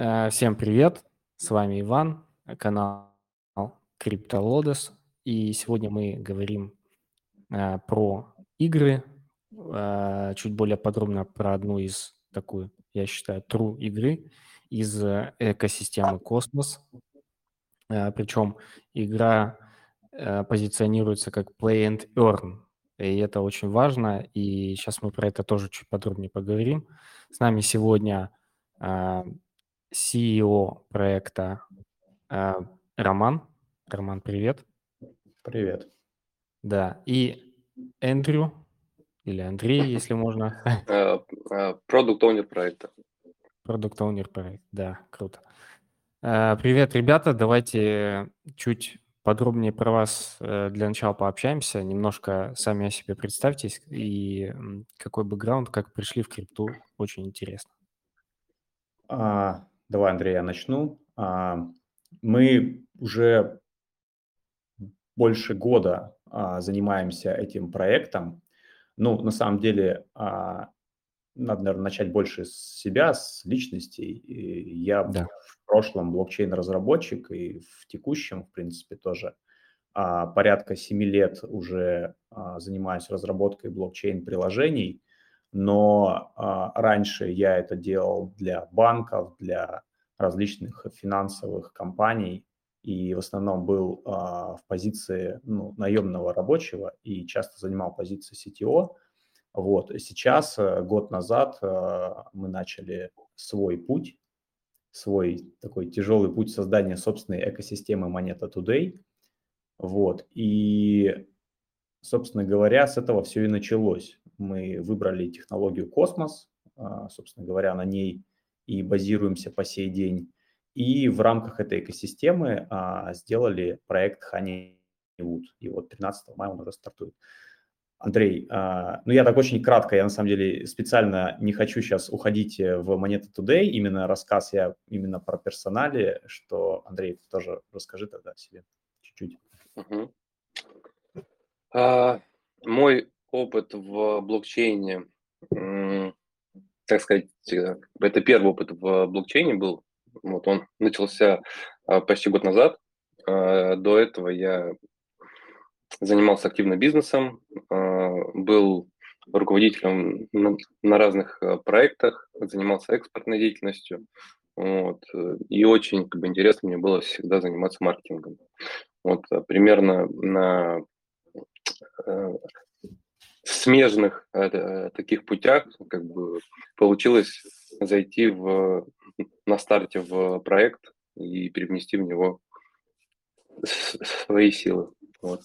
Э, всем привет, с вами Иван, канал CryptoLodes, и сегодня мы говорим э, про игры, э, чуть более подробно про одну из такую, я считаю, true игры из экосистемы Космос. Причем игра позиционируется как Play and Earn, и это очень важно, и сейчас мы про это тоже чуть подробнее поговорим. С нами сегодня CEO проекта э, Роман. Роман, привет. Привет. Да, и Эндрю, или Андрей, если можно. Продукт Owner проекта. Продукт Owner проект, да, круто. Э, привет, ребята, давайте чуть подробнее про вас э, для начала пообщаемся. Немножко сами о себе представьтесь и какой бэкграунд, как пришли в крипту, очень интересно. А, Давай, Андрей, я начну. А, мы уже больше года а, занимаемся этим проектом. Ну, на самом деле, а, надо, наверное, начать больше с себя, с личностей. Я да. в прошлом блокчейн-разработчик и в текущем, в принципе, тоже порядка семи лет уже занимаюсь разработкой блокчейн-приложений но а, раньше я это делал для банков, для различных финансовых компаний и в основном был а, в позиции ну, наемного рабочего и часто занимал позицию CTO. Вот. Сейчас, э, год назад, а, мы начали свой путь, свой такой тяжелый путь создания собственной экосистемы Moneta Today. Вот. И, собственно говоря, с этого все и началось мы выбрали технологию Космос, а, собственно говоря, на ней и базируемся по сей день. И в рамках этой экосистемы а, сделали проект Honeywood. И вот 13 мая он уже стартует. Андрей, а, ну я так очень кратко, я на самом деле специально не хочу сейчас уходить в Moneta Today, именно рассказ я именно про персонале, что, Андрей, тоже расскажи тогда себе чуть-чуть. Угу. А, мой опыт в блокчейне, так сказать, э, это первый опыт в блокчейне был. Вот он начался а, почти год назад. А, до этого я занимался активно бизнесом, а, был руководителем на разных проектах, занимался экспортной деятельностью. Вот. И очень как бы, интересно мне было всегда заниматься маркетингом. Вот примерно на смежных э, таких путях как бы получилось зайти в, на старте в проект и привнести в него свои силы. Вот.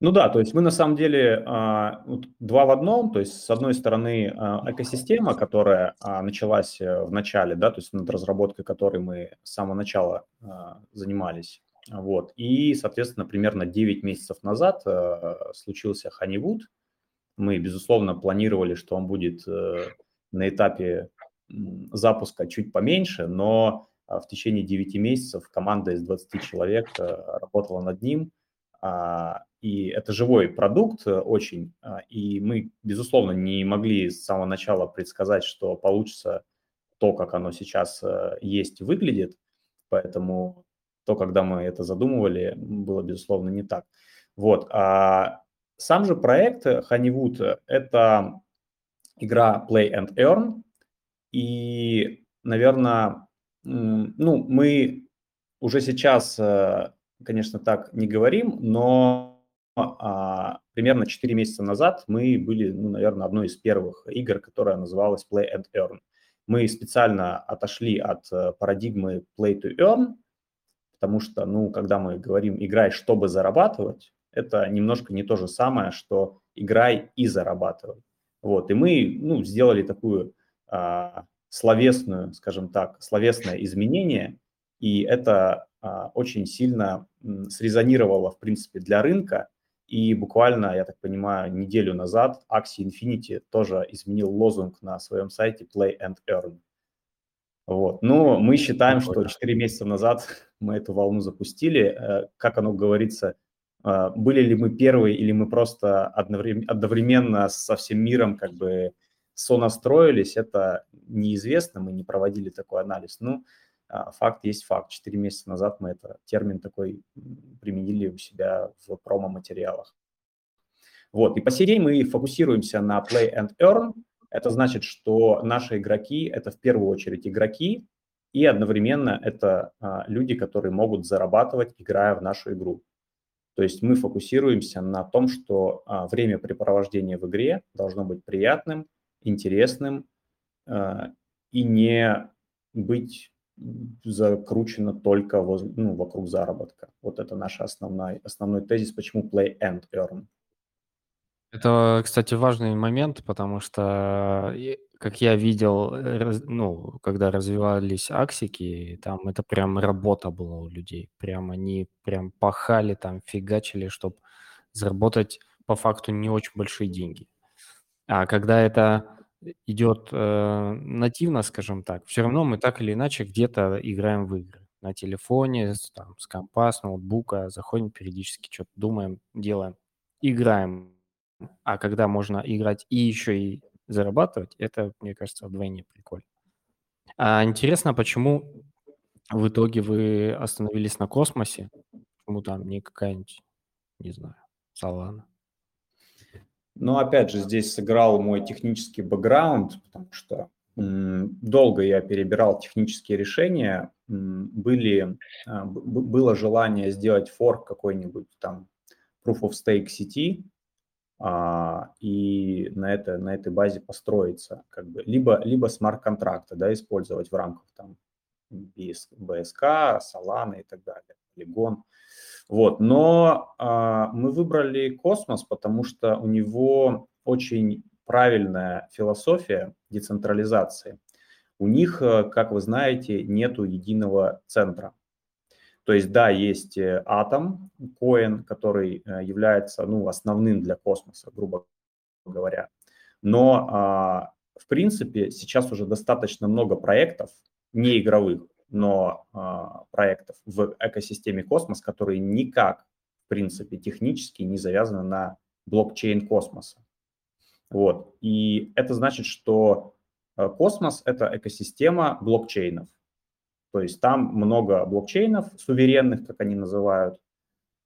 Ну да, то есть мы на самом деле а, два в одном, то есть с одной стороны а, экосистема, которая а, началась э, в начале, да, то есть над разработкой которой мы с самого начала занимались, вот. И, соответственно, примерно 9 месяцев назад э, случился Honeywood. Мы, безусловно, планировали, что он будет э, на этапе запуска чуть поменьше, но э, в течение 9 месяцев команда из 20 человек э, работала над ним. Э, и это живой продукт э, очень. Э, и мы, безусловно, не могли с самого начала предсказать, что получится то, как оно сейчас есть, выглядит. Поэтому то, когда мы это задумывали, было, безусловно, не так. Вот. А сам же проект Honeywood – это игра Play and Earn. И, наверное, ну, мы уже сейчас, э, конечно, так не говорим, но а, примерно 4 месяца назад мы были, ну, наверное, одной из первых игр, которая называлась Play and Earn. Мы специально отошли от э, парадигмы Play to Earn – потому что, ну, когда мы говорим «играй, чтобы зарабатывать», это немножко не то же самое, что «играй и зарабатывай». Вот, и мы, ну, сделали такую а, словесную, скажем так, словесное изменение, и это а, очень сильно срезонировало, в принципе, для рынка, и буквально, я так понимаю, неделю назад Axie Infinity тоже изменил лозунг на своем сайте Play and Earn. Вот. Но мы считаем, что 4 месяца назад мы эту волну запустили. Э, как оно говорится, э, были ли мы первые или мы просто одновременно со всем миром как бы сонастроились, это неизвестно, мы не проводили такой анализ. Ну, а, факт есть факт. Четыре месяца назад мы это термин такой применили у себя в промо-материалах. Вот, и по сей мы фокусируемся на play and earn. Это значит, что наши игроки – это в первую очередь игроки, и одновременно это а, люди, которые могут зарабатывать, играя в нашу игру. То есть мы фокусируемся на том, что а, времяпрепровождение в игре должно быть приятным, интересным а, и не быть закручено только воз, ну, вокруг заработка. Вот это наш основной, основной тезис, почему play and earn. Это, кстати, важный момент, потому что, как я видел, э, ну, когда развивались аксики, там это прям работа была у людей. Прям они прям пахали там, фигачили, чтобы заработать по факту не очень большие деньги. А когда это идет э, нативно, скажем так, все равно мы так или иначе где-то играем в игры. На телефоне, с, там, с компа, с ноутбука, заходим периодически, что-то думаем, делаем, играем. А когда можно играть и еще и зарабатывать, это, мне кажется, вдвойне прикольно. А интересно, почему в итоге вы остановились на космосе? Почему там не какая-нибудь, не знаю, Солана? Но опять же, здесь сыграл мой технический бэкграунд, потому что долго я перебирал технические решения, были, а, было желание сделать форк какой-нибудь там proof of stake сети, а, и на, это, на этой базе построиться, как бы, либо, либо смарт-контракты, да, использовать в рамках там BSK, Solana и так далее, Polygon. Вот, но а, мы выбрали космос, потому что у него очень правильная философия децентрализации. У них, э, как вы знаете, нету единого центра. То есть, да, есть э, атом, коин, который э, является ну, основным для космоса, грубо говоря. Но, а, в принципе, сейчас уже достаточно много проектов, не игровых, но а, проектов в экосистеме космос, которые никак, в принципе, технически не завязаны на блокчейн космоса. Вот. И это значит, что э, космос – это экосистема блокчейнов. То есть там много блокчейнов суверенных, как они называют,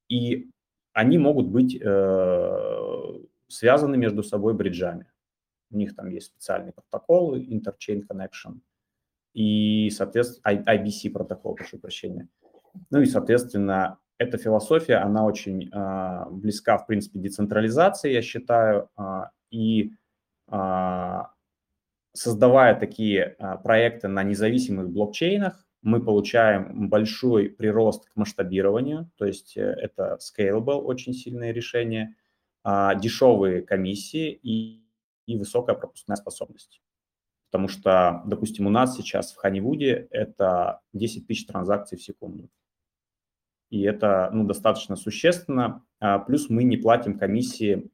и они могут быть э, связаны между собой бриджами. У них там есть специальные протоколы, Interchain Connection – и, соответственно, IBC протокол, прошу прощения. Ну и, соответственно, эта философия, она очень э, близка, в принципе, децентрализации, я считаю, э, и э, создавая такие э, проекты на независимых блокчейнах, мы получаем большой прирост к масштабированию, то есть э, это scalable, очень сильное решение, э, дешевые комиссии и, и высокая пропускная способность. Потому что, допустим, у нас сейчас в Ханивуде это 10 тысяч транзакций в секунду. И это ну, достаточно существенно. А, плюс мы не платим комиссии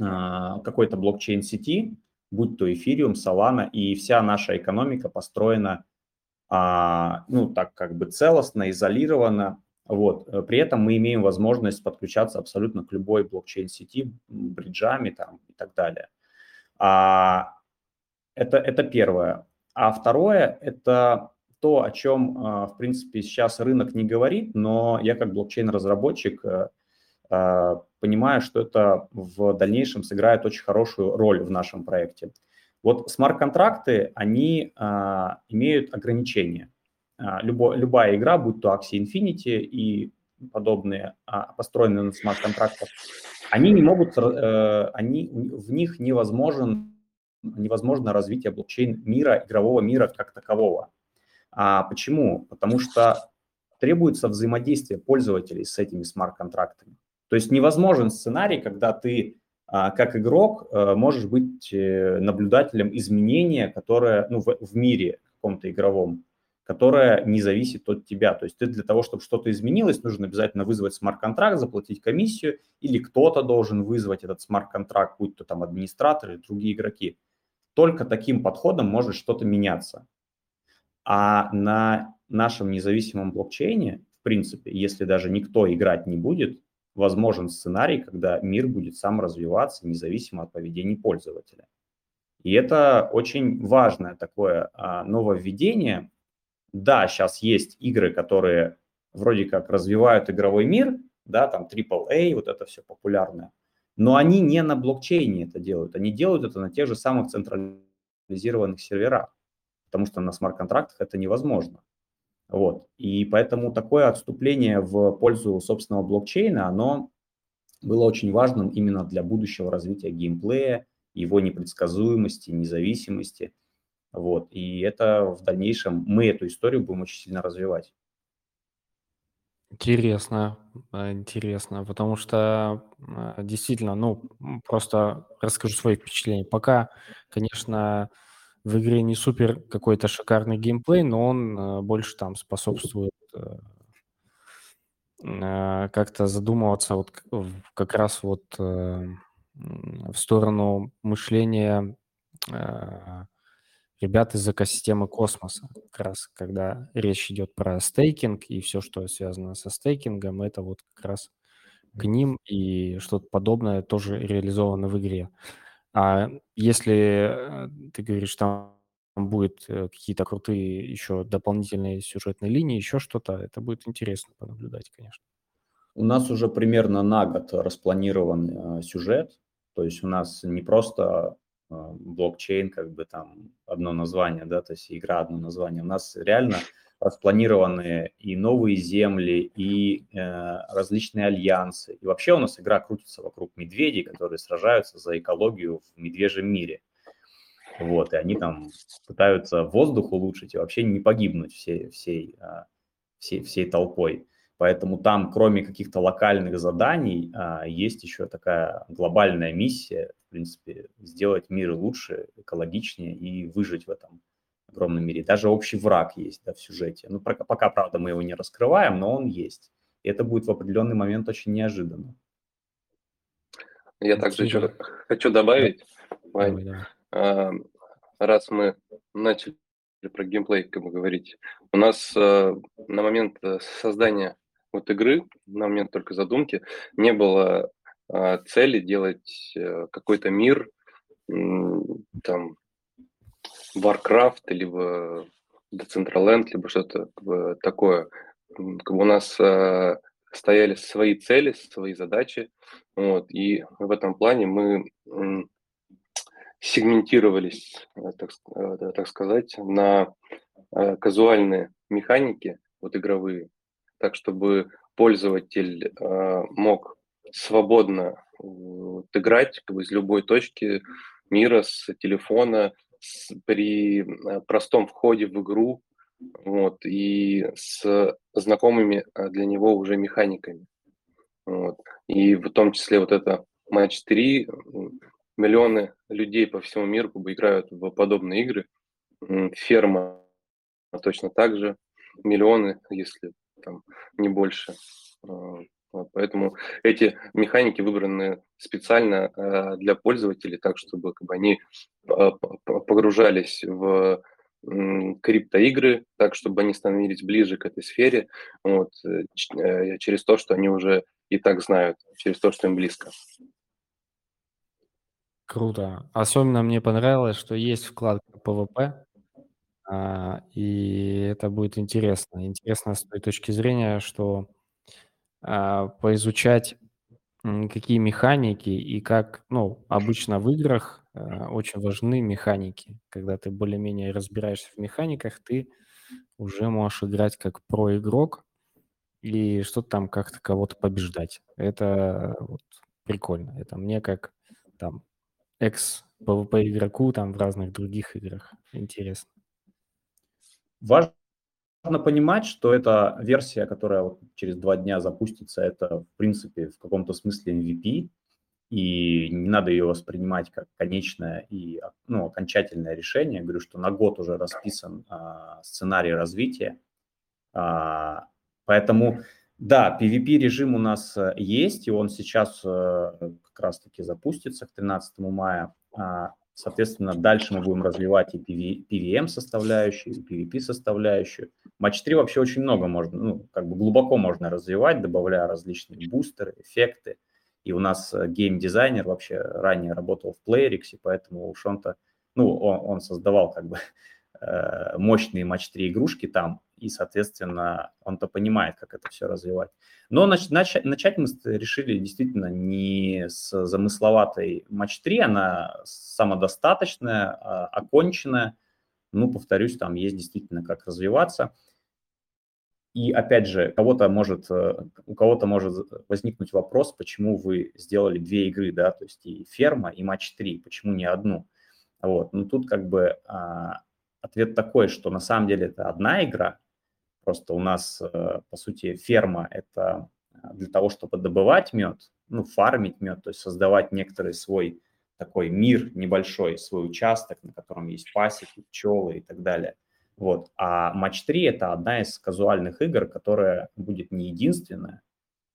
а, какой-то блокчейн-сети, будь то Ethereum, Solana, и вся наша экономика построена а, ну, так как бы целостно, изолированно. Вот. При этом мы имеем возможность подключаться абсолютно к любой блокчейн-сети, бриджами там, и так далее. А это, это первое. А второе – это то, о чем, а, в принципе, сейчас рынок не говорит, но я как блокчейн-разработчик э, а, понимаю, что это в дальнейшем сыграет очень хорошую роль в нашем проекте. Вот смарт-контракты, они а, имеют ограничения. Любо, любая игра, будь то Axie Infinity и подобные, построенные на смарт-контрактах, они не могут, э, они, в них невозможен невозможно развитие блокчейн мира, игрового мира как такового. А почему? Потому что требуется взаимодействие пользователей с этими смарт-контрактами. То есть невозможен сценарий, когда ты а, как игрок а, можешь быть э, наблюдателем изменения, которое ну, в, в мире каком-то игровом, которое не зависит от тебя. То есть ты для того, чтобы что-то изменилось, нужно обязательно вызвать смарт-контракт, заплатить комиссию, или кто-то должен вызвать этот смарт-контракт, будь то там администратор или другие игроки. Только таким подходом может что-то меняться. А на нашем независимом блокчейне, в принципе, если даже никто играть не будет, возможен сценарий, когда мир будет сам развиваться независимо от поведения пользователя. И это очень важное такое а, нововведение. Да, сейчас есть игры, которые вроде как развивают игровой мир, да, там AAA, вот это все популярное, но они не на блокчейне это делают, они делают это на тех же самых централизированных серверах, потому что на смарт-контрактах это невозможно. Вот. И поэтому такое отступление в пользу собственного блокчейна, оно было очень важным именно для будущего развития геймплея, его непредсказуемости, независимости. Вот. И это в дальнейшем мы эту историю будем очень сильно развивать. Интересно, э, интересно, потому что э, действительно, ну, просто расскажу свои впечатления. Пока, конечно, в игре не супер какой-то шикарный геймплей, но он э, больше там способствует как-то задумываться вот как раз вот в сторону мышления ребят из экосистемы космоса. Как раз когда речь идет про стейкинг и все, что связано со стейкингом, это вот как раз к ним и что-то подобное тоже реализовано в игре. А если э, ты говоришь, там будет э, какие-то крутые еще дополнительные сюжетные линии, еще что-то, это будет интересно понаблюдать, конечно. У нас уже примерно на год распланирован э, сюжет, то есть у нас не просто блокчейн, как бы там одно название, да, то есть игра одно название. У нас реально распланированы и новые земли, и э, различные альянсы. И вообще у нас игра крутится вокруг медведей, которые сражаются за экологию в медвежьем мире. Вот, и они там пытаются воздух улучшить и вообще не погибнуть всей, всей, а, всей, всей толпой. Поэтому там, кроме каких-то локальных заданий, а, есть еще такая глобальная миссия, в принципе, сделать мир лучше, экологичнее и выжить в этом огромном мире. Даже общий враг есть да, в сюжете. Ну, пока, правда, мы его не раскрываем, но он есть. И это будет в определенный момент очень неожиданно. Я также еще хочу добавить, Вань, давай, давай. раз мы начали про геймплей как бы говорить, у нас а, на момент э, создания вот игры, на момент только задумки, не было а, цели делать а, какой-то мир, там, Warcraft, либо Decentraland, либо что-то такое. Как бы у нас а, стояли свои цели, свои задачи, вот, и в этом плане мы сегментировались, э, так, э, так сказать, на казуальные механики, вот игровые, так чтобы пользователь э, мог свободно играть как бы, из любой точки мира, с телефона, при э, простом входе в игру вот, и с знакомыми э, для него уже механиками. Вот. И в том числе вот это матч 3, миллионы людей по всему миру бы, играют в подобные игры. Ферма точно так же, миллионы, если там не больше. А, вот, поэтому эти механики выбраны специально э, для пользователей, так чтобы как бы, они а, погружались в криптоигры, так чтобы они становились ближе к этой сфере, вот, э, э, через то, что они уже и так знают, через то, что им близко. Круто. Особенно мне понравилось, что есть вкладка PvP, а, и это будет интересно. Интересно с той точки зрения, что а, поизучать какие механики и как, ну, обычно в играх а, очень важны механики. Когда ты более-менее разбираешься в механиках, ты уже можешь играть как про-игрок и что-то там как-то кого-то побеждать. Это вот прикольно. Это мне как там экс-PvP игроку там в разных других играх интересно. Важно понимать, что эта версия, которая вот через два дня запустится, это, в принципе, в каком-то смысле MVP, и не надо ее воспринимать как конечное и ну, окончательное решение. Я говорю, что на год уже расписан а, сценарий развития. А, поэтому, да, PvP-режим у нас э, есть, и он сейчас а, как раз-таки запустится к 13 мая. А, Соответственно, дальше мы будем развивать и PVM составляющую, и PVP составляющую. Матч 3 вообще очень много можно, ну, как бы глубоко можно развивать, добавляя различные бустеры, эффекты. И у нас э, гейм-дизайнер вообще ранее работал в Playrix, поэтому уж он-то ну, он, он создавал как бы мощные матч-3 игрушки там, и, соответственно, он-то понимает, как это все развивать. Но нач- нач- начать мы решили действительно не с замысловатой матч-3, она самодостаточная, а, оконченная. Ну, повторюсь, там есть действительно как развиваться. И опять же, кого-то может, э, у кого-то может возникнуть вопрос, почему вы сделали две игры, да, то есть и ферма, и матч 3, почему не одну? Вот, ну тут как бы а, ответ такой, что на самом деле это одна игра, просто у нас, а, по сути, ферма это для того, чтобы добывать мед, ну, фармить мед, то есть создавать некоторый свой такой мир небольшой, свой участок, на котором есть пасеки, пчелы и так далее – вот. А матч 3 – это одна из казуальных игр, которая будет не единственная.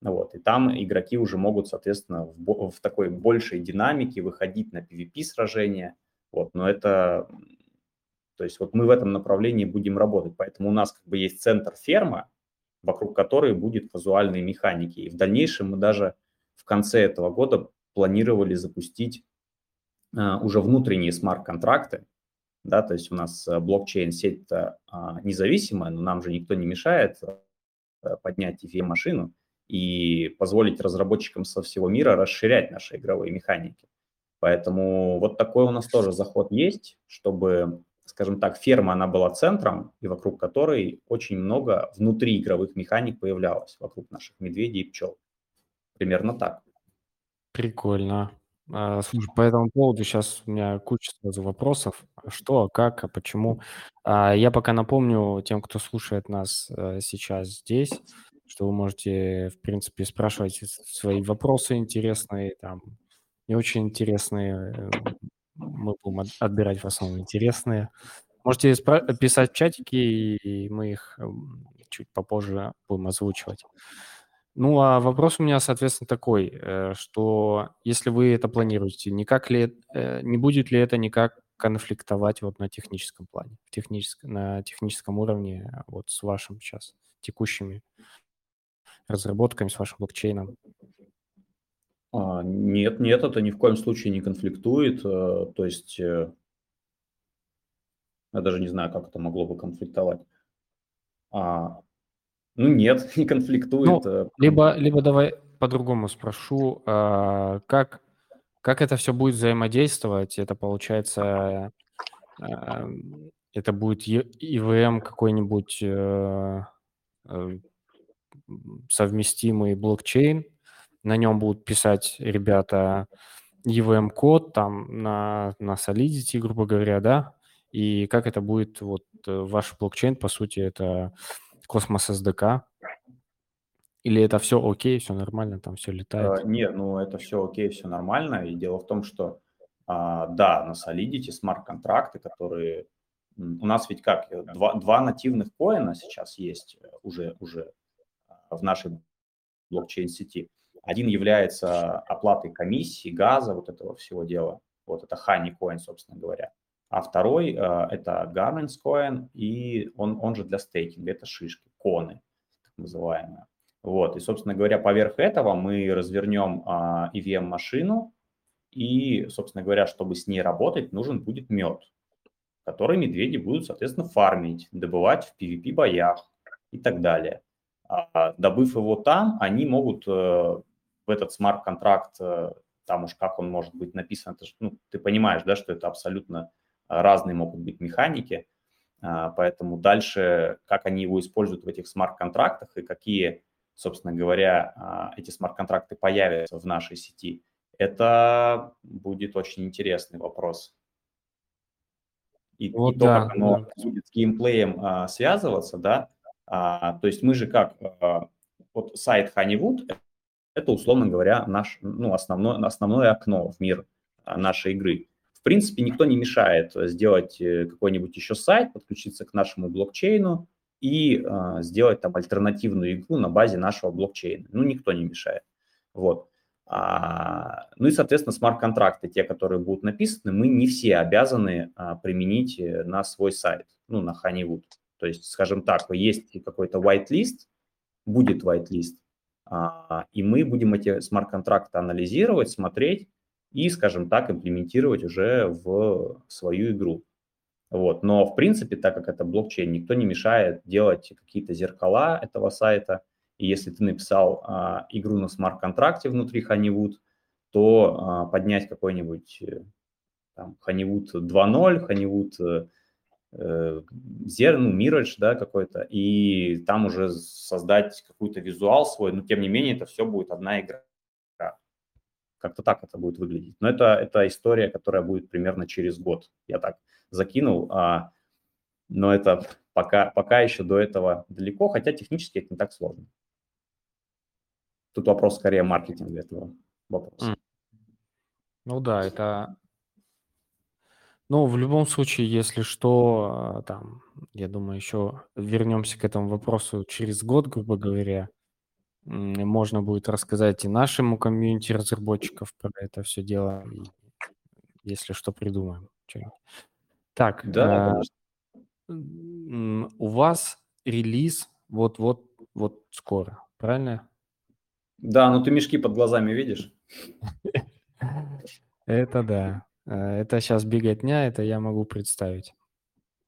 Вот. И там игроки уже могут, соответственно, в, в такой большей динамике выходить на PvP-сражения. Вот. Но это... То есть вот мы в этом направлении будем работать. Поэтому у нас как бы есть центр ферма, вокруг которой будет казуальные механики. И в дальнейшем мы даже в конце этого года планировали запустить а, уже внутренние смарт-контракты, да, то есть у нас э, блокчейн-сеть а, независимая, но нам же никто не мешает э, поднять EVM-машину и позволить разработчикам со всего мира расширять наши игровые механики. Поэтому вот такой у нас тоже заход есть, чтобы, скажем так, ферма, она была центром, и вокруг которой очень много внутри игровых механик появлялось, вокруг наших медведей и пчел. Примерно так. Прикольно. А, слушай, по этому поводу сейчас у меня куча сразу вопросов. Что, как, а почему? А, я пока напомню тем, кто слушает нас э, сейчас здесь, что вы можете, в принципе, спрашивать свои вопросы интересные, там, не очень интересные. Мы будем отбирать в основном интересные. Можете писать в чатике, и мы их чуть попозже будем озвучивать. Ну, а вопрос у меня, соответственно, такой, э, что если вы это планируете, никак ли, э, не будет ли это никак конфликтовать вот на техническом плане, в на техническом уровне вот с вашим сейчас текущими разработками, с вашим блокчейном? А, нет, нет, это ни в коем случае не конфликтует. Э, то есть я даже не знаю, как это могло бы конфликтовать. А, ну нет, не конфликтует. Ну, э, либо, либо давай по-другому спрошу, а, как, как это все будет взаимодействовать? Это получается, а, это будет ИВМ какой-нибудь совместимый блокчейн, на нем будут писать ребята EVM-код там на, на Solidity, грубо говоря, да? И как это будет, вот ваш блокчейн, по сути, это Cosmos SDK? Или это все окей, все нормально, там все летает? А, нет, ну это все окей, все нормально. И дело в том, что а, да, на Solidity смарт-контракты, которые... У нас ведь как, э, два, два нативных коина сейчас есть э, уже, уже в нашей блокчейн-сети. Один является оплатой комиссии, газа, вот этого всего дела. Вот это Honey Coin, собственно говоря а второй э, это governance coin, и он, он же для стейкинга, это шишки, коны, так называемые. Вот, и, собственно говоря, поверх этого мы развернем а, EVM-машину, и, собственно говоря, чтобы с ней работать, нужен будет мед, который медведи будут, соответственно, фармить, добывать в PvP-боях и так далее. А, добыв его там, они могут э, в этот смарт-контракт, э, там уж как он может быть написан, это, ну, ты понимаешь, да, что это абсолютно разные могут быть механики, а, поэтому дальше, как они его используют в этих смарт-контрактах и какие, собственно говоря, а, эти смарт-контракты появятся в нашей сети, это будет очень интересный вопрос. И, вот и то, да, как оно да. будет с геймплеем а, связываться, да, а, то есть мы же как, а, вот сайт Honeywood, это, условно говоря, наш, ну, основное, основное окно в мир нашей игры принципе, никто не мешает сделать э, какой-нибудь еще сайт, подключиться к нашему блокчейну и э, сделать там альтернативную игру на базе нашего блокчейна. Ну, никто не мешает. Вот. А, ну и, соответственно, смарт-контракты, те, которые будут написаны, мы не все обязаны а, применить э, на свой сайт, ну, на Honeywood. То есть, скажем так, есть какой-то whitelist, будет whitelist, а, и мы будем эти смарт-контракты анализировать, смотреть, и, скажем так, имплементировать уже в свою игру. Вот. Но, в принципе, так как это блокчейн, никто не мешает делать какие-то зеркала этого сайта. И если ты написал а, игру на смарт-контракте внутри Honeywood, то а, поднять какой-нибудь э, там, Honeywood 2.0, Honeywood э, Zero, ну, Mirage, да, какой-то, и там уже создать какой-то визуал свой, но тем не менее это все будет одна игра. Как-то так это будет выглядеть. Но это, это история, которая будет примерно через год. Я так закинул, а, но это пока, пока еще до этого далеко, хотя технически это не так сложно. Тут вопрос скорее маркетинга этого вопроса. Ну да, это... Ну, в любом случае, если что, а, там, я думаю, еще вернемся к этому вопросу через год, грубо говоря. Можно будет рассказать и нашему комьюнити разработчиков про это все дело, и если что, придумаем. Так, Да, э, у вас релиз вот-вот вот скоро, правильно? Да, ну ты мешки под глазами видишь? Это да. Э, это сейчас беготня, это я могу представить.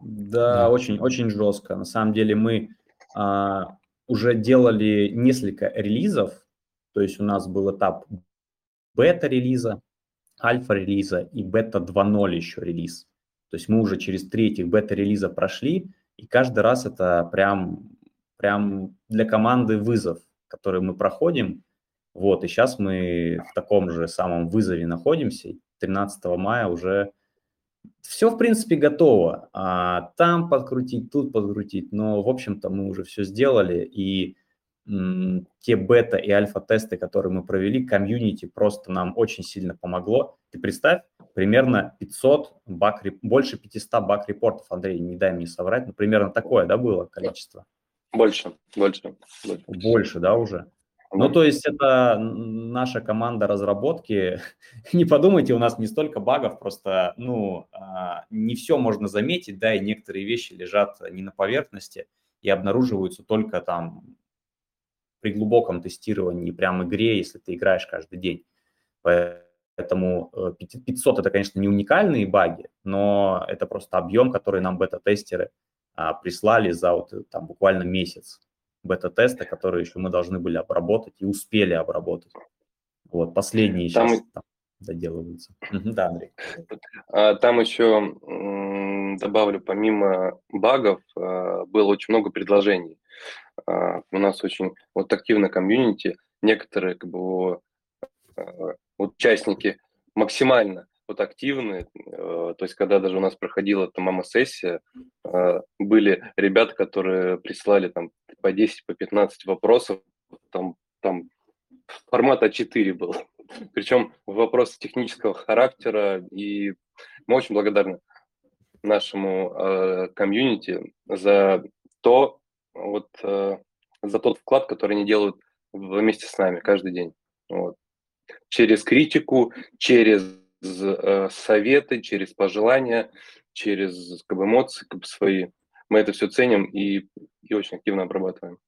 Да, Да. очень, очень жестко. На самом деле мы а, уже делали несколько релизов, то есть у нас был этап бета-релиза, альфа-релиза и бета 2.0 еще релиз. То есть мы уже через три этих бета-релиза прошли, и каждый раз это прям, прям для команды вызов, который мы проходим. Вот, и сейчас мы в таком же самом вызове находимся. 13 мая уже все, в принципе, готово. А, там подкрутить, тут подкрутить. Но, в общем-то, мы уже все сделали. И м, те бета и альфа-тесты, которые мы провели, комьюнити просто нам очень сильно помогло. Ты представь, примерно 500 баг, больше 500 баг-репортов, Андрей, не дай мне соврать, но примерно такое, да, было количество? Больше, больше. Больше, больше да, уже? Ну, то есть это наша команда разработки. Не подумайте, у нас не столько багов, просто, ну, а, не все можно заметить, да, и некоторые вещи лежат не на поверхности и обнаруживаются только там при глубоком тестировании, прям игре, если ты играешь каждый день. Поэтому 500 э, это, конечно, не уникальные баги, но это просто объем, который нам бета-тестеры а, прислали за вот э, там буквально месяц бета-теста, которые еще мы должны были обработать и успели обработать. Вот, последние там... сейчас там доделываются. Да, Андрей. А, там еще добавлю, помимо багов, а, было очень много предложений. А, у нас очень вот активно комьюнити, некоторые как бы участники максимально вот активны, э, то есть когда даже у нас проходила там мама-сессия, э, были ребята, которые прислали там по 10, по 15 вопросов, там, там формат А4 был, причем вопросы технического характера, и мы очень благодарны нашему э, комьюнити за то, вот, э, за тот вклад, который они делают вместе с нами каждый день. Вот. Через критику, через советы, через пожелания, через как бы, эмоции как бы, свои. Мы это все ценим и, и очень активно обрабатываем.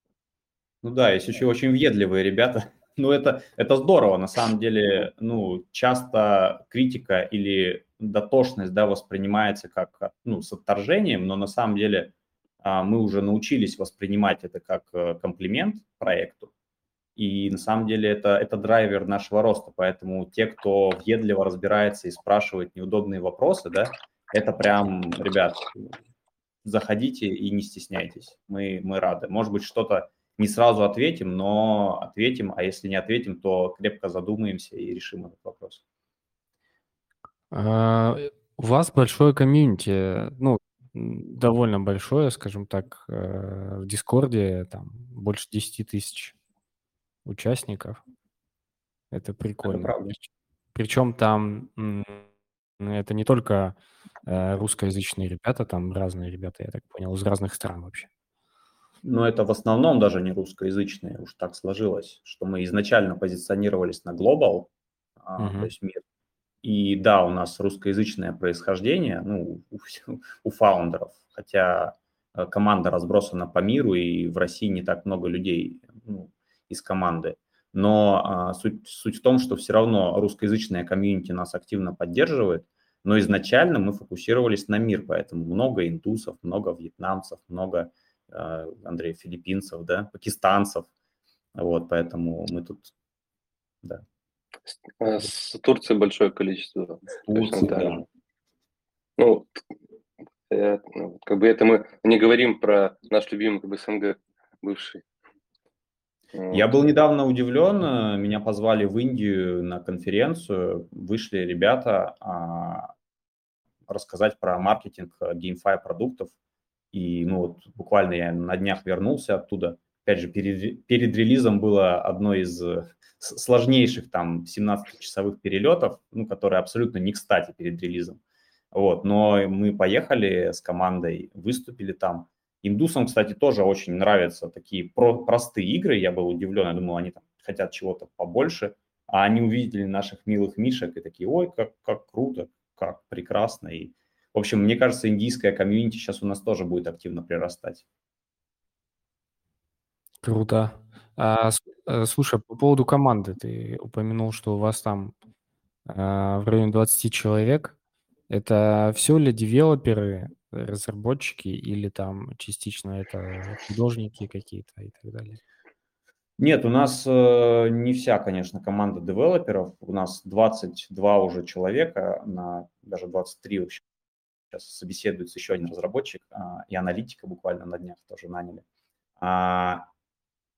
Ну да, есть еще очень въедливые ребята. Ну это, это здорово, на самом деле, ну, часто критика или дотошность, да, воспринимается как, ну, с отторжением, но на самом деле а, мы уже научились воспринимать это как э, комплимент проекту, и на самом деле это, это драйвер нашего роста. Поэтому те, кто въедливо разбирается и спрашивает неудобные вопросы, да, это прям, ребят, заходите и не стесняйтесь. Мы, мы рады. Может быть, что-то не сразу ответим, но ответим, а если не ответим, то крепко задумаемся и решим этот вопрос. А, у вас большое комьюнити, ну, довольно большое, скажем так, э, в Дискорде, там, больше 10 тысяч участников. Это прикольно. Это правда. Причем там это не только э, русскоязычные ребята, там разные ребята, я так понял, из разных стран вообще. Но это в основном даже не русскоязычные, уж так сложилось, что мы изначально позиционировались на global, uh-huh. то есть мир. И да, у нас русскоязычное происхождение, ну, у, у фаундеров, хотя э, команда разбросана по миру, и в России не так много людей, ну, из команды. Но а, суть, суть в том, что все равно русскоязычная комьюнити нас активно поддерживает, но изначально мы фокусировались на мир, поэтому много индусов, много вьетнамцев, много, а, Андрей, филиппинцев, да, пакистанцев, вот, поэтому мы тут, да. С Турции большое количество. Турции, да. Ну, я, ну, как бы это мы не говорим про наш любимый как бы, СНГ бывший. Я был недавно удивлен, э, меня позвали в Индию на конференцию, вышли ребята а, рассказать про маркетинг GameFi э, продуктов, и ну вот буквально я на днях вернулся оттуда, опять же, перед, перед релизом было одно из э, сложнейших там 17-часовых перелетов, ну, которые абсолютно не кстати перед релизом. Вот, но мы поехали с командой, выступили там, Индусам, кстати, тоже очень нравятся такие про простые игры. Я был удивлен, я думал, они там хотят чего-то побольше. А они увидели наших милых мишек и такие, ой, как, как круто, как прекрасно. И, в общем, мне кажется, индийская комьюнити сейчас у нас тоже будет активно прирастать. Круто. А, э, слушай, по поводу команды, ты упомянул, что у вас там а, в районе 20 человек. Это все ли девелоперы, разработчики или там частично это художники какие-то и так далее? Нет, у нас э, не вся, конечно, команда девелоперов. У нас 22 уже человека, на, даже 23 вообще. Сейчас собеседуется еще один разработчик э, и аналитика буквально на днях тоже наняли. А,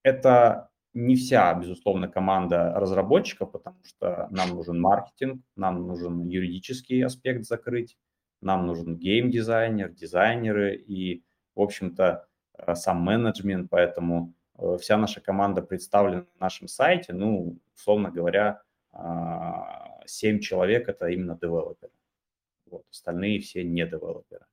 это не вся, безусловно, команда разработчиков, потому что нам нужен маркетинг, нам нужен юридический аспект закрыть, нам нужен гейм-дизайнер, дизайнеры и, в общем-то, э, сам менеджмент, поэтому э, вся наша команда представлена на нашем сайте, ну, условно говоря, 7 а, человек – это именно девелоперы. Вот, остальные все не девелоперы.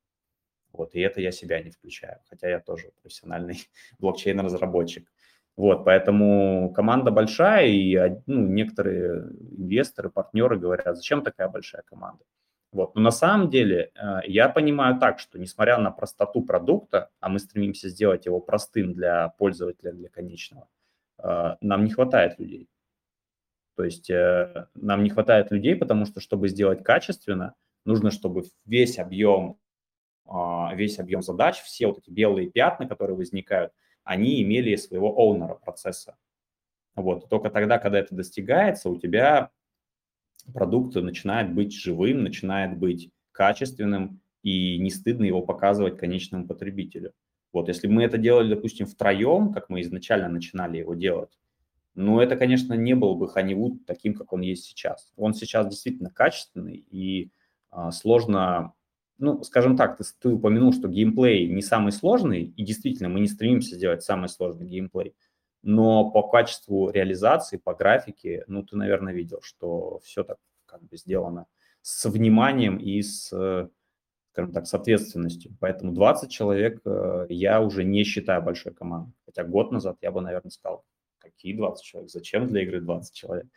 Вот, и это я себя не включаю, хотя я тоже профессиональный блокчейн-разработчик. Вот, поэтому команда большая, и ну, некоторые инвесторы, партнеры говорят, зачем такая большая команда? Вот. Но на самом деле э, я понимаю так, что несмотря на простоту продукта, а мы стремимся сделать его простым для пользователя, для конечного, э, нам не хватает людей. То есть э, нам не хватает людей, потому что, чтобы сделать качественно, нужно, чтобы весь объем, а, весь объем задач, все вот эти белые пятна, которые возникают, они имели своего оунера процесса. Вот. Только тогда, когда это достигается, у тебя продукт начинает быть живым, начинает быть качественным, и не стыдно его показывать конечному потребителю. Вот, если мы это делали, допустим, втроем, как мы изначально начинали его делать, ну, это, конечно, не был бы Honeywood таким, как он есть сейчас. Он сейчас действительно качественный, и а, сложно, ну, скажем так, ты, ты упомянул, что геймплей не самый сложный, и действительно мы не стремимся сделать самый сложный геймплей – но по качеству реализации, по графике, ну, ты, наверное, видел, что все так как бы сделано с вниманием и с, скажем так, с ответственностью. Поэтому 20 человек э, я уже не считаю большой командой. Хотя год назад я бы, наверное, сказал, какие 20 человек, зачем для игры 20 человек?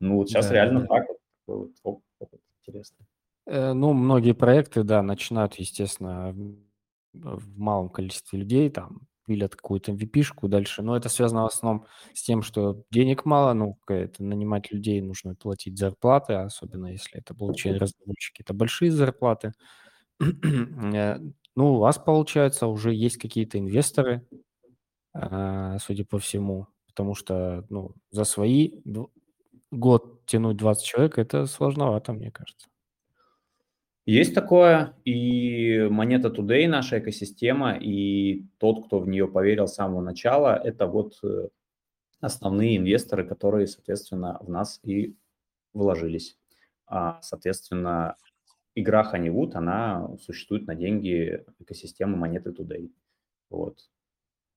Ну, вот сейчас да, реально да. так, вот, вот, опыт интересный. Э, ну, многие проекты, да, начинают, естественно, в малом количестве людей, там, пилят какую-то MVP-шку дальше. Но это связано в основном с тем, что денег мало, ну, это нанимать людей нужно платить зарплаты, особенно если это блокчейн-разработчики, это большие зарплаты. Э, ну, у вас, получается, уже есть какие-то инвесторы, а, судя по всему, потому что, ну, за свои год тянуть 20 человек, это сложновато, мне кажется. Есть такое, и монета Today, наша экосистема, и тот, кто в нее поверил с самого начала, это вот э, основные инвесторы, которые, соответственно, в нас и вложились. А, соответственно, игра Honeywood, она существует на деньги экосистемы монеты Today. Вот.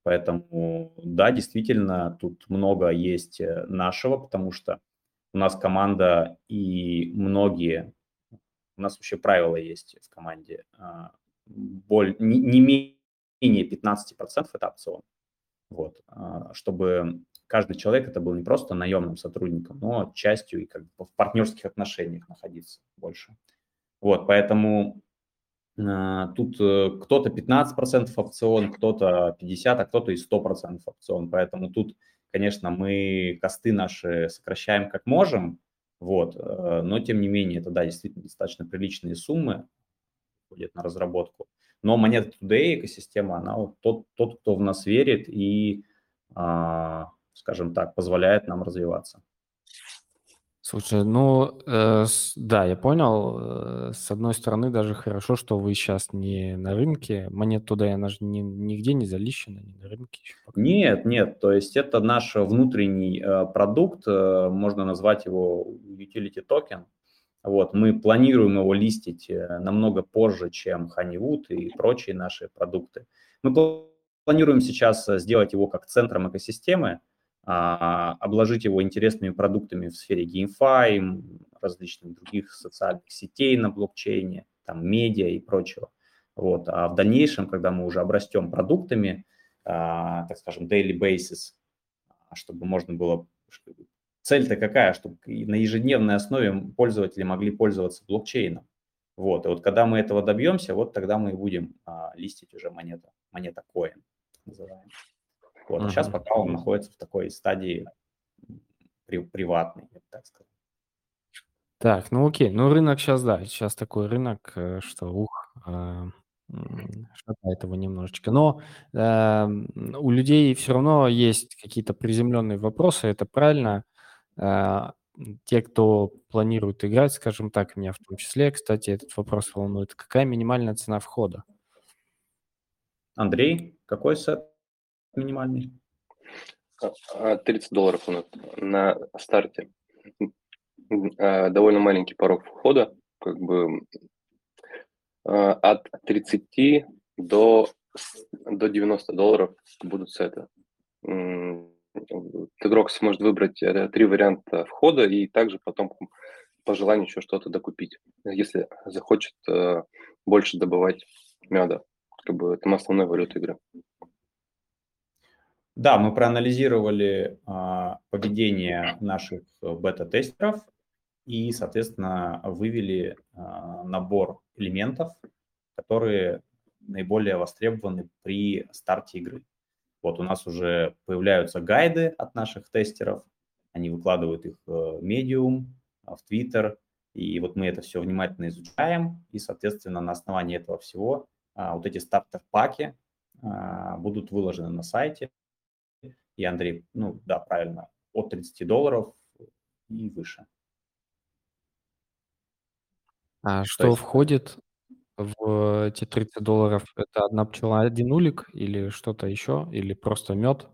Поэтому, да, действительно, тут много есть э, нашего, потому что у нас команда и многие у нас вообще правило есть в команде. А, боль, не, не менее 15% это опцион. Вот, а, чтобы каждый человек это был не просто наемным сотрудником, но частью и как бы в партнерских отношениях находиться больше. Вот, поэтому а, тут э, кто-то 15% опцион, кто-то 50, а кто-то и 100% опцион. Поэтому тут конечно, мы косты наши сокращаем как можем, вот, э, но тем не менее, это, да, действительно достаточно приличные суммы уходят на разработку. Но монета Today, экосистема, она вот тот, тот, кто в нас верит и, а, скажем так, позволяет нам развиваться. Слушай, ну, э, с- да, я понял. Э, С одной стороны, даже хорошо, что вы сейчас не на рынке. Монет туда, она же ни- нигде не залищена, не на рынке еще пока. Нет, нет, то есть это наш внутренний э, продукт, э, можно назвать его utility токен. Вот, мы планируем его листить э, намного позже, чем Honeywood и прочие наши продукты. Мы пл- планируем сейчас э, сделать его как центром экосистемы, обложить его интересными продуктами в сфере GameFi, различных других социальных сетей на блокчейне, там, медиа и прочего. Вот. А в дальнейшем, когда мы уже обрастем продуктами, а, так скажем, daily basis, а, чтобы можно было... Цель-то какая? Чтобы на ежедневной основе пользователи могли пользоваться блокчейном. Вот. И вот когда мы этого добьемся, вот тогда мы и будем а, листить уже монета, монета coin, называем. Вот. А сейчас пока он находится в такой стадии при- приватной, я бы так сказал. Так, ну окей, ну рынок сейчас, да, сейчас такой рынок, э, что ух, а, шатает его немножечко. Но эм, у людей все равно есть какие-то приземленные вопросы, это правильно. М, Те, кто планирует играть, скажем так, меня в том числе, кстати, этот вопрос волнует. Какая минимальная цена входа? Андрей, какой сет минимальный? А, 30 долларов у нас на старте. А, Довольно маленький порог входа, как бы а, от 30 до, до 90 долларов будут сеты. Игрок сможет выбрать э, три варианта входа и также потом по желанию еще что-то докупить, если захочет э, больше добывать меда. Как бы это основная валюта игры. Да, мы проанализировали а, поведение наших э, бета-тестеров и, соответственно, вывели а, набор элементов, которые наиболее востребованы при старте игры. Вот у нас уже появляются гайды от наших тестеров, они выкладывают их в Medium, а, в Twitter, и вот мы это все внимательно изучаем, и, соответственно, на основании этого всего а, вот эти стартер-паки а, будут выложены на сайте, и Андрей, ну да, правильно, от 30 долларов и выше. А что есть- входит в эти 30 долларов? Это одна пчела, один улик или что-то еще? Или просто мед?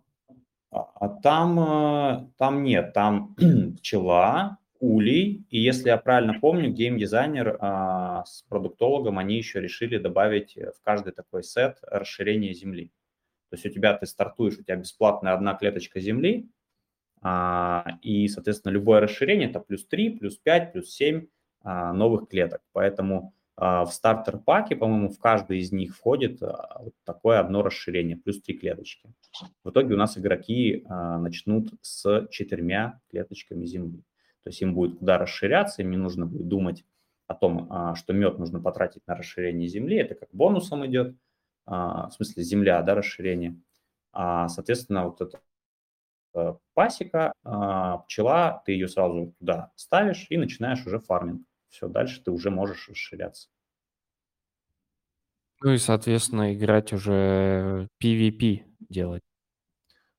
А а там, э, там нет, там пчела, улей, и если я правильно помню, геймдизайнер а, с продуктологом, они еще решили добавить э, в каждый такой сет расширение земли. То есть у тебя ты стартуешь, у тебя бесплатная одна клеточка земли, а, и, соответственно, любое расширение это плюс 3, плюс 5, плюс 7 а, новых клеток. Поэтому а, в стартер-паке, по-моему, в каждый из них входит вот такое одно расширение, плюс 3 клеточки. В итоге у нас игроки начнут с четырьмя клеточками земли. То есть им будет куда расширяться, им не нужно будет думать о том, что мед нужно потратить на расширение земли. Это как бонусом идет, в смысле земля, да, расширение. А, соответственно, вот эта э, пасека, а, пчела, ты ее сразу туда ставишь и начинаешь уже фарминг. Все, дальше ты уже можешь расширяться. Ну и, соответственно, играть уже PvP делать.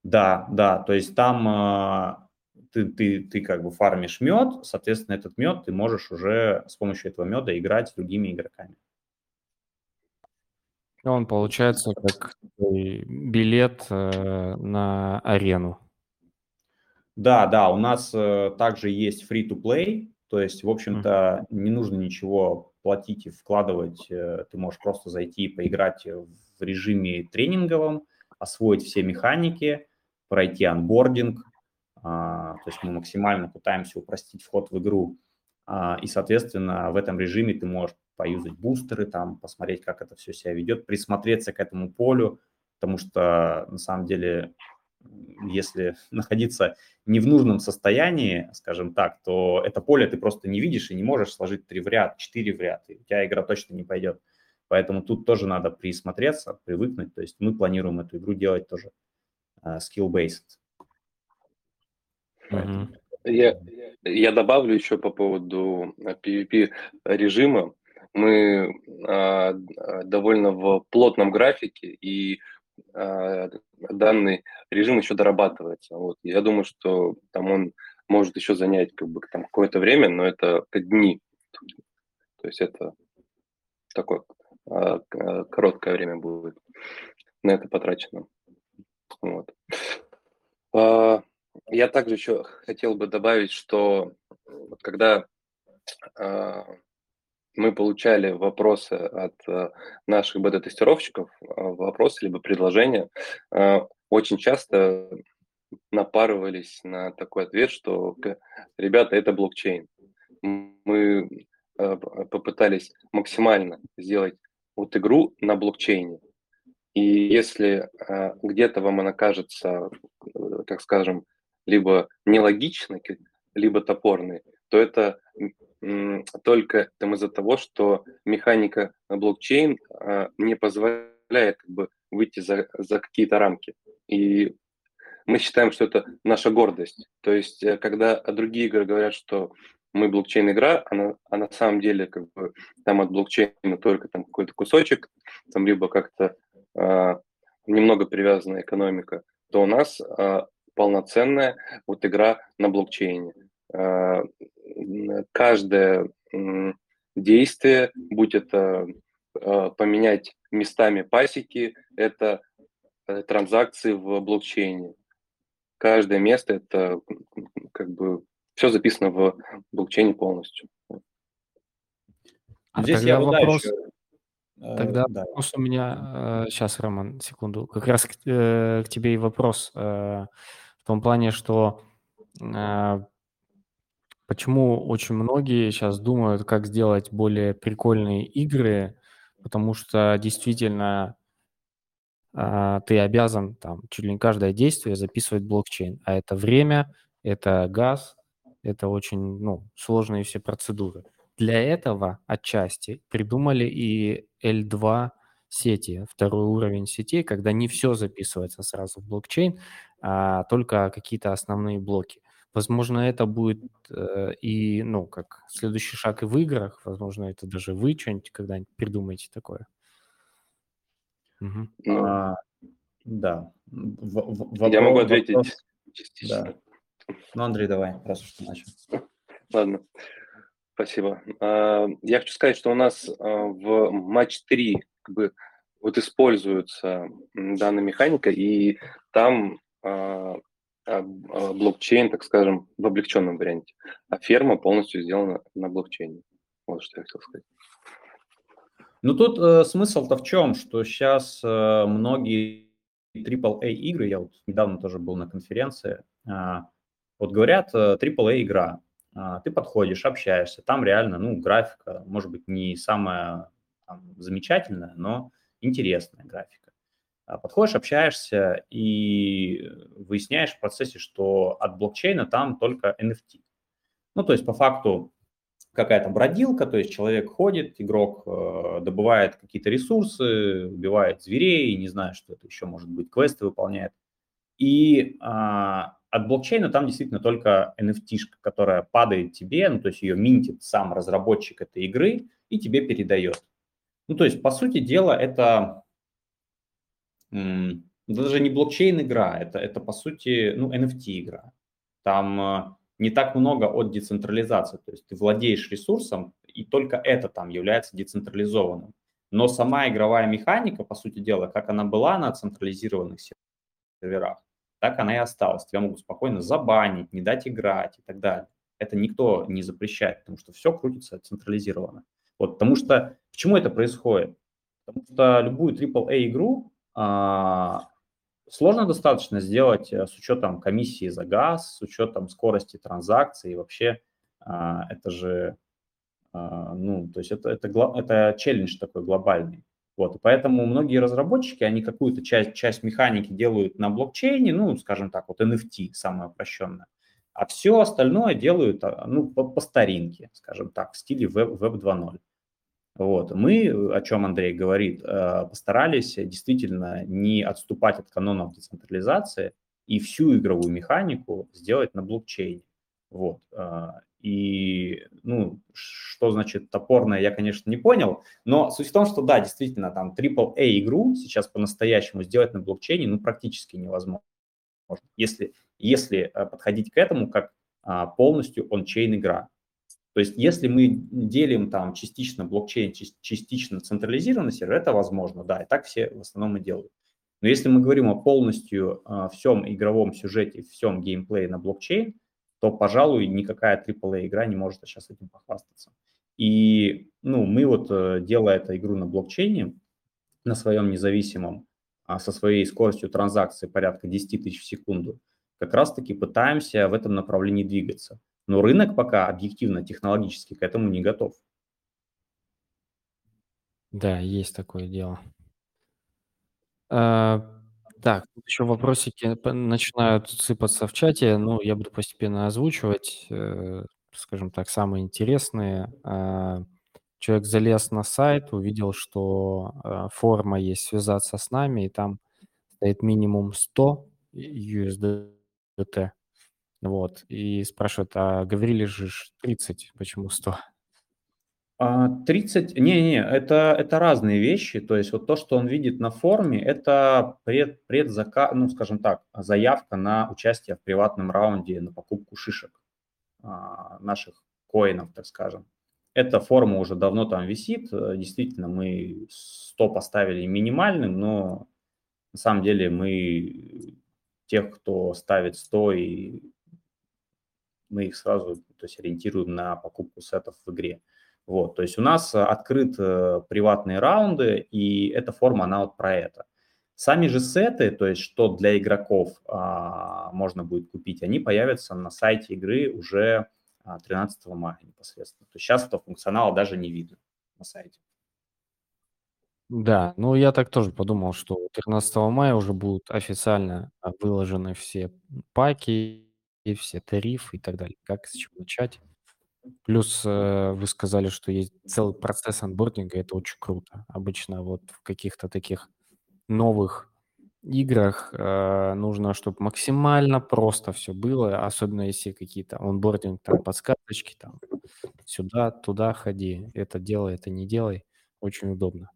Да, да, то есть там а, ты, ты, ты как бы фармишь мед, соответственно, этот мед ты можешь уже с помощью этого меда играть с другими игроками. Он получается как билет э, на арену. Да, да, у нас э, также есть free-to-play, то есть, в общем-то, не нужно ничего платить и вкладывать, э, ты можешь просто зайти и поиграть в режиме тренинговом, освоить все механики, пройти анбординг, а, то есть мы максимально пытаемся упростить вход в игру, а, и, соответственно, в этом режиме ты можешь поюзать бустеры, там, посмотреть, как это все себя ведет, присмотреться к этому полю, потому что, на самом деле, если находиться не в нужном состоянии, скажем так, то это поле ты просто не видишь и не можешь сложить три в ряд, четыре в ряд, и у тебя игра точно не пойдет. Поэтому тут тоже надо присмотреться, привыкнуть. То есть мы планируем эту игру делать тоже э, skill-based. Поэтому... Я, я добавлю еще по поводу PvP режима. Мы а, довольно в плотном графике, и а, данный режим еще дорабатывается. Вот. Я думаю, что там он может еще занять как бы, там, какое-то время, но это дни. То есть это такое а, короткое время будет на это потрачено. Вот. А, я также еще хотел бы добавить, что когда а, мы получали вопросы от а, наших бета-тестировщиков, вопросы либо предложения, очень часто напарывались на такой ответ, что ребята, это блокчейн. Мы попытались максимально сделать вот игру на блокчейне, и если э, где-то вам она кажется, э, так скажем, либо нелогичной, либо топорной, то это э, только там из-за того, что механика блокчейн э, не позволяет как бы, выйти за, за какие-то рамки. И мы считаем, что это наша гордость. То есть, э, когда другие игры говорят, что мы блокчейн-игра, а а на самом деле как бы там от блокчейна только там какой-то кусочек, там либо как-то а, немного привязанная экономика, то у нас а, полноценная вот игра на блокчейне. А, каждое действие, будь это поменять местами пасеки, это э, транзакции в блокчейне. Каждое место это как бы все записано в блокчейне полностью. А Здесь я вопрос. Еще Э, Тогда да. вопрос у меня, сейчас, э, Роман, секунду, как раз к, э, к тебе и вопрос в том плане, что почему очень многие сейчас думают, как сделать более прикольные игры, потому что действительно ты обязан там чуть ли не каждое действие записывать блокчейн, а это время, это газ, это очень ну, сложные все процедуры. Для этого отчасти придумали и L2 сети, второй уровень сетей, когда не все записывается сразу в блокчейн, а только какие-то основные блоки. Возможно, это будет э, и, ну, как следующий шаг и в играх. Возможно, это даже вы что-нибудь когда-нибудь придумаете такое. Угу. А, да. В, в, Я могу ответить вопрос... частично. Да. Ну, Андрей, давай, раз уж ты начал. Ладно. Спасибо. А, я хочу сказать, что у нас а, в матч 3 как бы вот используется данная механика, и там а, блокчейн, так скажем, в облегченном варианте, а ферма полностью сделана на блокчейне. Вот что я хотел сказать. Ну тут э, смысл-то в чем, что сейчас э, многие AAA игры, я вот недавно тоже был на конференции, э, вот говорят, AAA э, игра, а, ты подходишь, общаешься, там реально, ну, графика, может быть, не самая там, замечательная, но интересная графика. А подходишь, общаешься и выясняешь в процессе, что от блокчейна там только NFT. Ну, то есть по факту какая-то бродилка, то есть человек ходит, игрок э, добывает какие-то ресурсы, убивает зверей, не знаю, что это еще может быть, квесты выполняет. И а, от блокчейна там действительно только NFT, которая падает тебе, ну, то есть ее минтит сам разработчик этой игры и тебе передает. Ну, то есть, по сути дела, это даже не блокчейн-игра, это, это, по сути, ну, NFT-игра. Там э, не так много от децентрализации, то есть ты владеешь ресурсом, и только это там является децентрализованным. Но сама игровая механика, по сути дела, как она была на централизированных серверах, так она и осталась. Тебя могут спокойно забанить, не дать играть и так далее. Это никто не запрещает, потому что все крутится централизированно. Вот, потому что почему это происходит? Потому что любую AAA-игру сложно достаточно сделать э, с учетом комиссии за газ, с учетом скорости транзакций. И вообще а, это же, а, ну, то есть это, это, это челлендж такой глобальный. Вот, и поэтому многие разработчики, они какую-то часть, часть механики делают на блокчейне, ну, скажем так, вот NFT, самое упрощенное, а все остальное делают, а, ну, по, по старинке, скажем так, в стиле Web, Web 2.0. Вот. Мы, о чем Андрей говорит, э, постарались действительно не отступать от канонов децентрализации и всю игровую механику сделать на блокчейне. Вот. А, и, ну, что значит топорное, я, конечно, не понял, но суть в том, что да, действительно, там AAA игру сейчас по-настоящему сделать на блокчейне, ну, практически невозможно. Если, если э, подходить к этому как а, полностью он-чейн игра. То есть если мы делим там частично блокчейн, частично централизированный сервер, это возможно, да, и так все в основном и делают. Но если мы говорим о полностью э, всем игровом сюжете, всем геймплее на блокчейн, то, пожалуй, никакая AAA игра не может сейчас этим похвастаться. И ну, мы вот, э, делая эту игру на блокчейне, на своем независимом, а со своей скоростью транзакции порядка 10 тысяч в секунду, как раз-таки пытаемся в этом направлении двигаться. Но рынок пока объективно, технологически к этому не готов. Да, есть такое дело. А, так, тут еще вопросики начинают сыпаться в чате. Ну, я буду постепенно озвучивать, э, скажем так, самые интересные. А, человек залез на сайт, увидел, что а, форма есть связаться с нами, и там стоит минимум 100 USDT. Вот, и спрашивает, а говорили же 30, почему 100? 30, а, не-не, это, это разные вещи, то есть вот то, что он видит на форуме, это пред, предзака, ну, скажем так, заявка на участие в приватном раунде на покупку шишек а, наших коинов, так скажем. Эта форма уже давно там висит, действительно, мы 100 поставили минимальным, но на самом деле мы тех, кто ставит 100, и мы их сразу то есть, ориентируем на покупку сетов в игре. Вот, то есть у нас э, открыт э, приватные раунды, и эта форма, она вот про это. Сами же сеты, то есть что для игроков а, можно будет купить, они появятся на сайте игры уже 13 а, мая непосредственно. То есть сейчас этого функционала даже не видно на сайте. Да, ну я так тоже подумал, что 13 мая уже будут официально а, выложены все паки и все тарифы и так далее. Как с чего начать? Плюс э, вы сказали, что есть целый процесс анбординга, это очень круто. Обычно вот в каких-то таких новых играх э, нужно, чтобы максимально просто все было, особенно если какие-то онбординг, там подсказочки, там сюда, туда ходи, это делай, это не делай, очень удобно.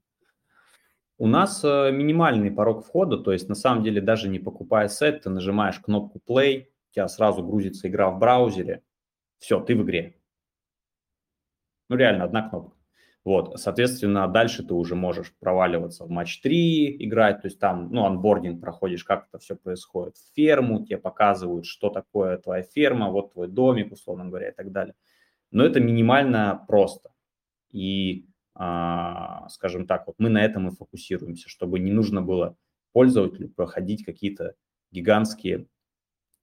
У нас э, минимальный порог входа, то есть на самом деле даже не покупая сет, ты нажимаешь кнопку play, у тебя сразу грузится игра в браузере, все, ты в игре. Ну, реально, одна кнопка. Вот, соответственно, дальше ты уже можешь проваливаться в матч 3, играть, то есть там, ну, анбординг проходишь, как это все происходит. В ферму тебе показывают, что такое твоя ферма, вот твой домик, условно говоря, и так далее. Но это минимально просто. И, а, скажем так, вот мы на этом и фокусируемся, чтобы не нужно было пользователю проходить какие-то гигантские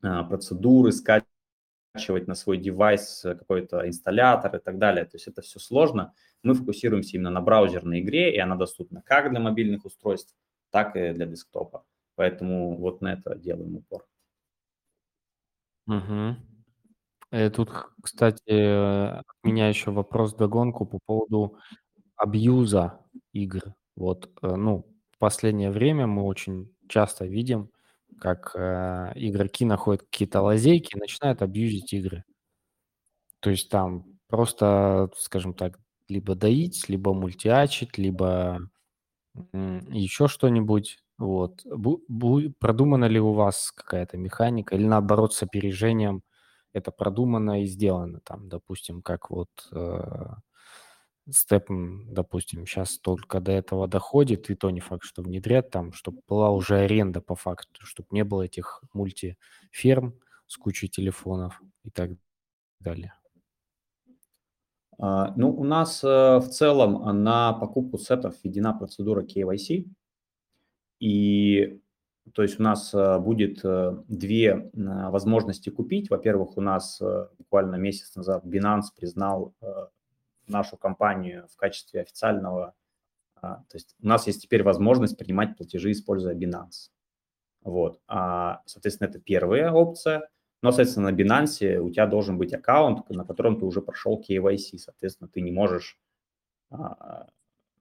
процедуры, скачивать на свой девайс э, какой-то инсталлятор и так далее. То есть это все сложно. Мы фокусируемся именно на браузерной игре, и она доступна как для мобильных устройств, так и для десктопа. Поэтому вот на это делаем упор. Угу. И тут, кстати, от меня еще вопрос догонку по поводу абьюза игр. Вот, э, ну, в последнее время мы очень часто видим, как э, игроки находят какие-то лазейки и начинают абьюзить игры. То есть там просто, скажем так, либо доить, либо мультиачить, либо еще что-нибудь. Вот. Бу- бу- продумана ли у вас какая-то механика или наоборот с опережением это продумано и сделано там, допустим, как вот э, степ, допустим, сейчас только до этого доходит, и то не факт, что внедрят там, чтобы была уже аренда по факту, чтобы не было этих мультиферм с кучей телефонов и так далее. А, ну, у нас э, в целом на покупку сетов введена процедура KYC, и то есть у нас э, будет э, две возможности купить. Во-первых, у нас буквально месяц назад Binance признал нашу компанию в качестве официального, а, то есть у нас есть теперь возможность принимать платежи, используя Binance. Вот, а, соответственно, это первая опция. Но, соответственно, на Binance у тебя должен быть аккаунт, на котором ты уже прошел KYC. Соответственно, ты не можешь, а,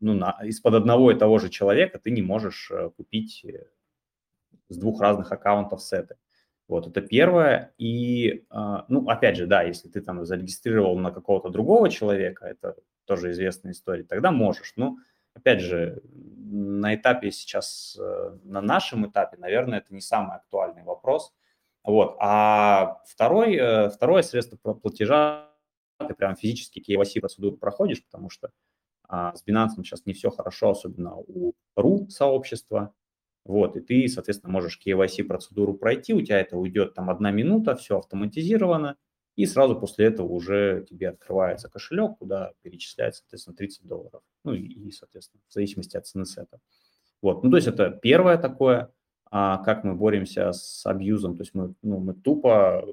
ну, на, из-под одного и того же человека ты не можешь э, купить э, с двух разных аккаунтов сеты. Вот, это первое. И, а, ну, опять же, да, если ты там зарегистрировал на какого-то другого человека, это тоже известная история, тогда можешь. Но, опять же, на этапе сейчас, э, на нашем этапе, наверное, это не самый актуальный вопрос. Вот. А второй, э, второе средство платежа, ты прям физически KYC процедуру проходишь, потому что а, с Binance сейчас не все хорошо, особенно у RU сообщества. Вот, и ты, соответственно, можешь KYC процедуру пройти, у тебя это уйдет там одна минута, все автоматизировано, и сразу после этого уже тебе открывается кошелек, куда перечисляется, соответственно, 30 долларов. Ну и, и соответственно, в зависимости от цены сета. Вот, ну то есть это первое такое, а, как мы боремся с абьюзом, то есть мы, ну, мы тупо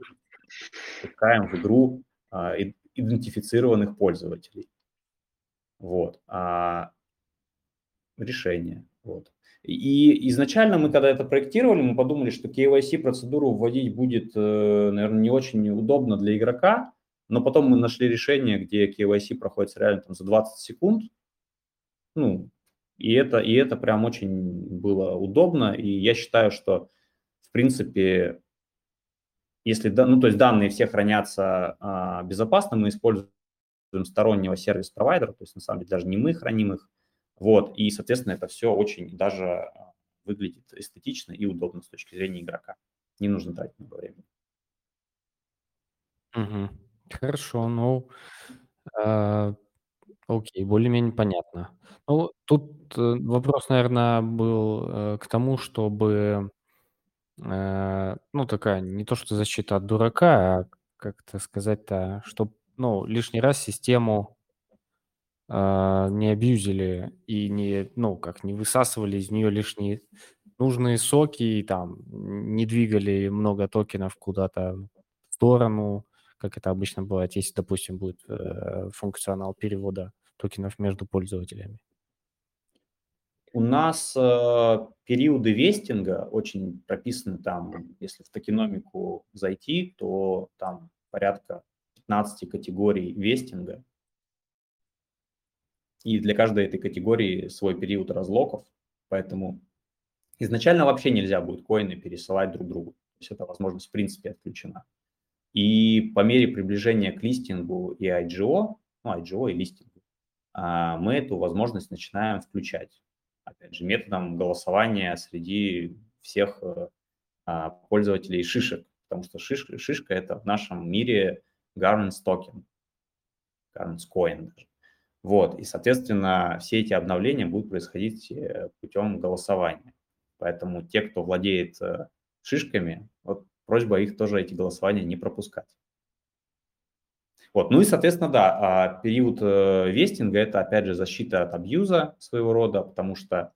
пускаем в игру а, идентифицированных пользователей. Вот. А, решение. Вот. И изначально мы, когда это проектировали, мы подумали, что KYC процедуру вводить будет, э, наверное, не очень удобно для игрока, но потом мы нашли решение, где KYC проходит реально там, за 20 секунд. Ну, и это, и это прям очень было удобно. И я считаю, что, в принципе, если, ну, то есть данные все хранятся а, безопасно, мы используем стороннего сервис-провайдера, то есть на самом деле даже не мы храним их, вот, и, соответственно, это все очень даже а, выглядит эстетично и удобно с точки зрения игрока. Не нужно тратить много времени. Угу. Хорошо, ну, э, окей, более-менее понятно. Ну, тут э, вопрос, наверное, был э, к тому, чтобы, э, ну, такая, не то что защита от дурака, а как-то сказать-то, чтобы, ну, лишний раз систему не абьюзили и не, ну, как, не высасывали из нее лишние нужные соки и там не двигали много токенов куда-то в сторону, как это обычно бывает, если, допустим, будет э, функционал перевода токенов между пользователями. У нас э, периоды вестинга очень прописаны там, если в токеномику зайти, то там порядка 15 категорий вестинга, и для каждой этой категории свой период разлоков, поэтому изначально вообще нельзя будет коины пересылать друг другу. То есть эта возможность в принципе отключена. И по мере приближения к листингу и IGO, ну, IGO и листингу, а, мы эту возможность начинаем включать. Опять же, методом голосования среди всех э, а, пользователей шишек, потому что шишка, шишка – это в нашем мире governance token, governance coin даже. Вот, и, соответственно, все эти обновления будут происходить э, путем голосования. Поэтому те, кто владеет э, шишками, вот просьба их тоже эти голосования не пропускать. Вот, ну и, соответственно, да, а период э, вестинга – это, опять же, защита от абьюза своего рода, потому что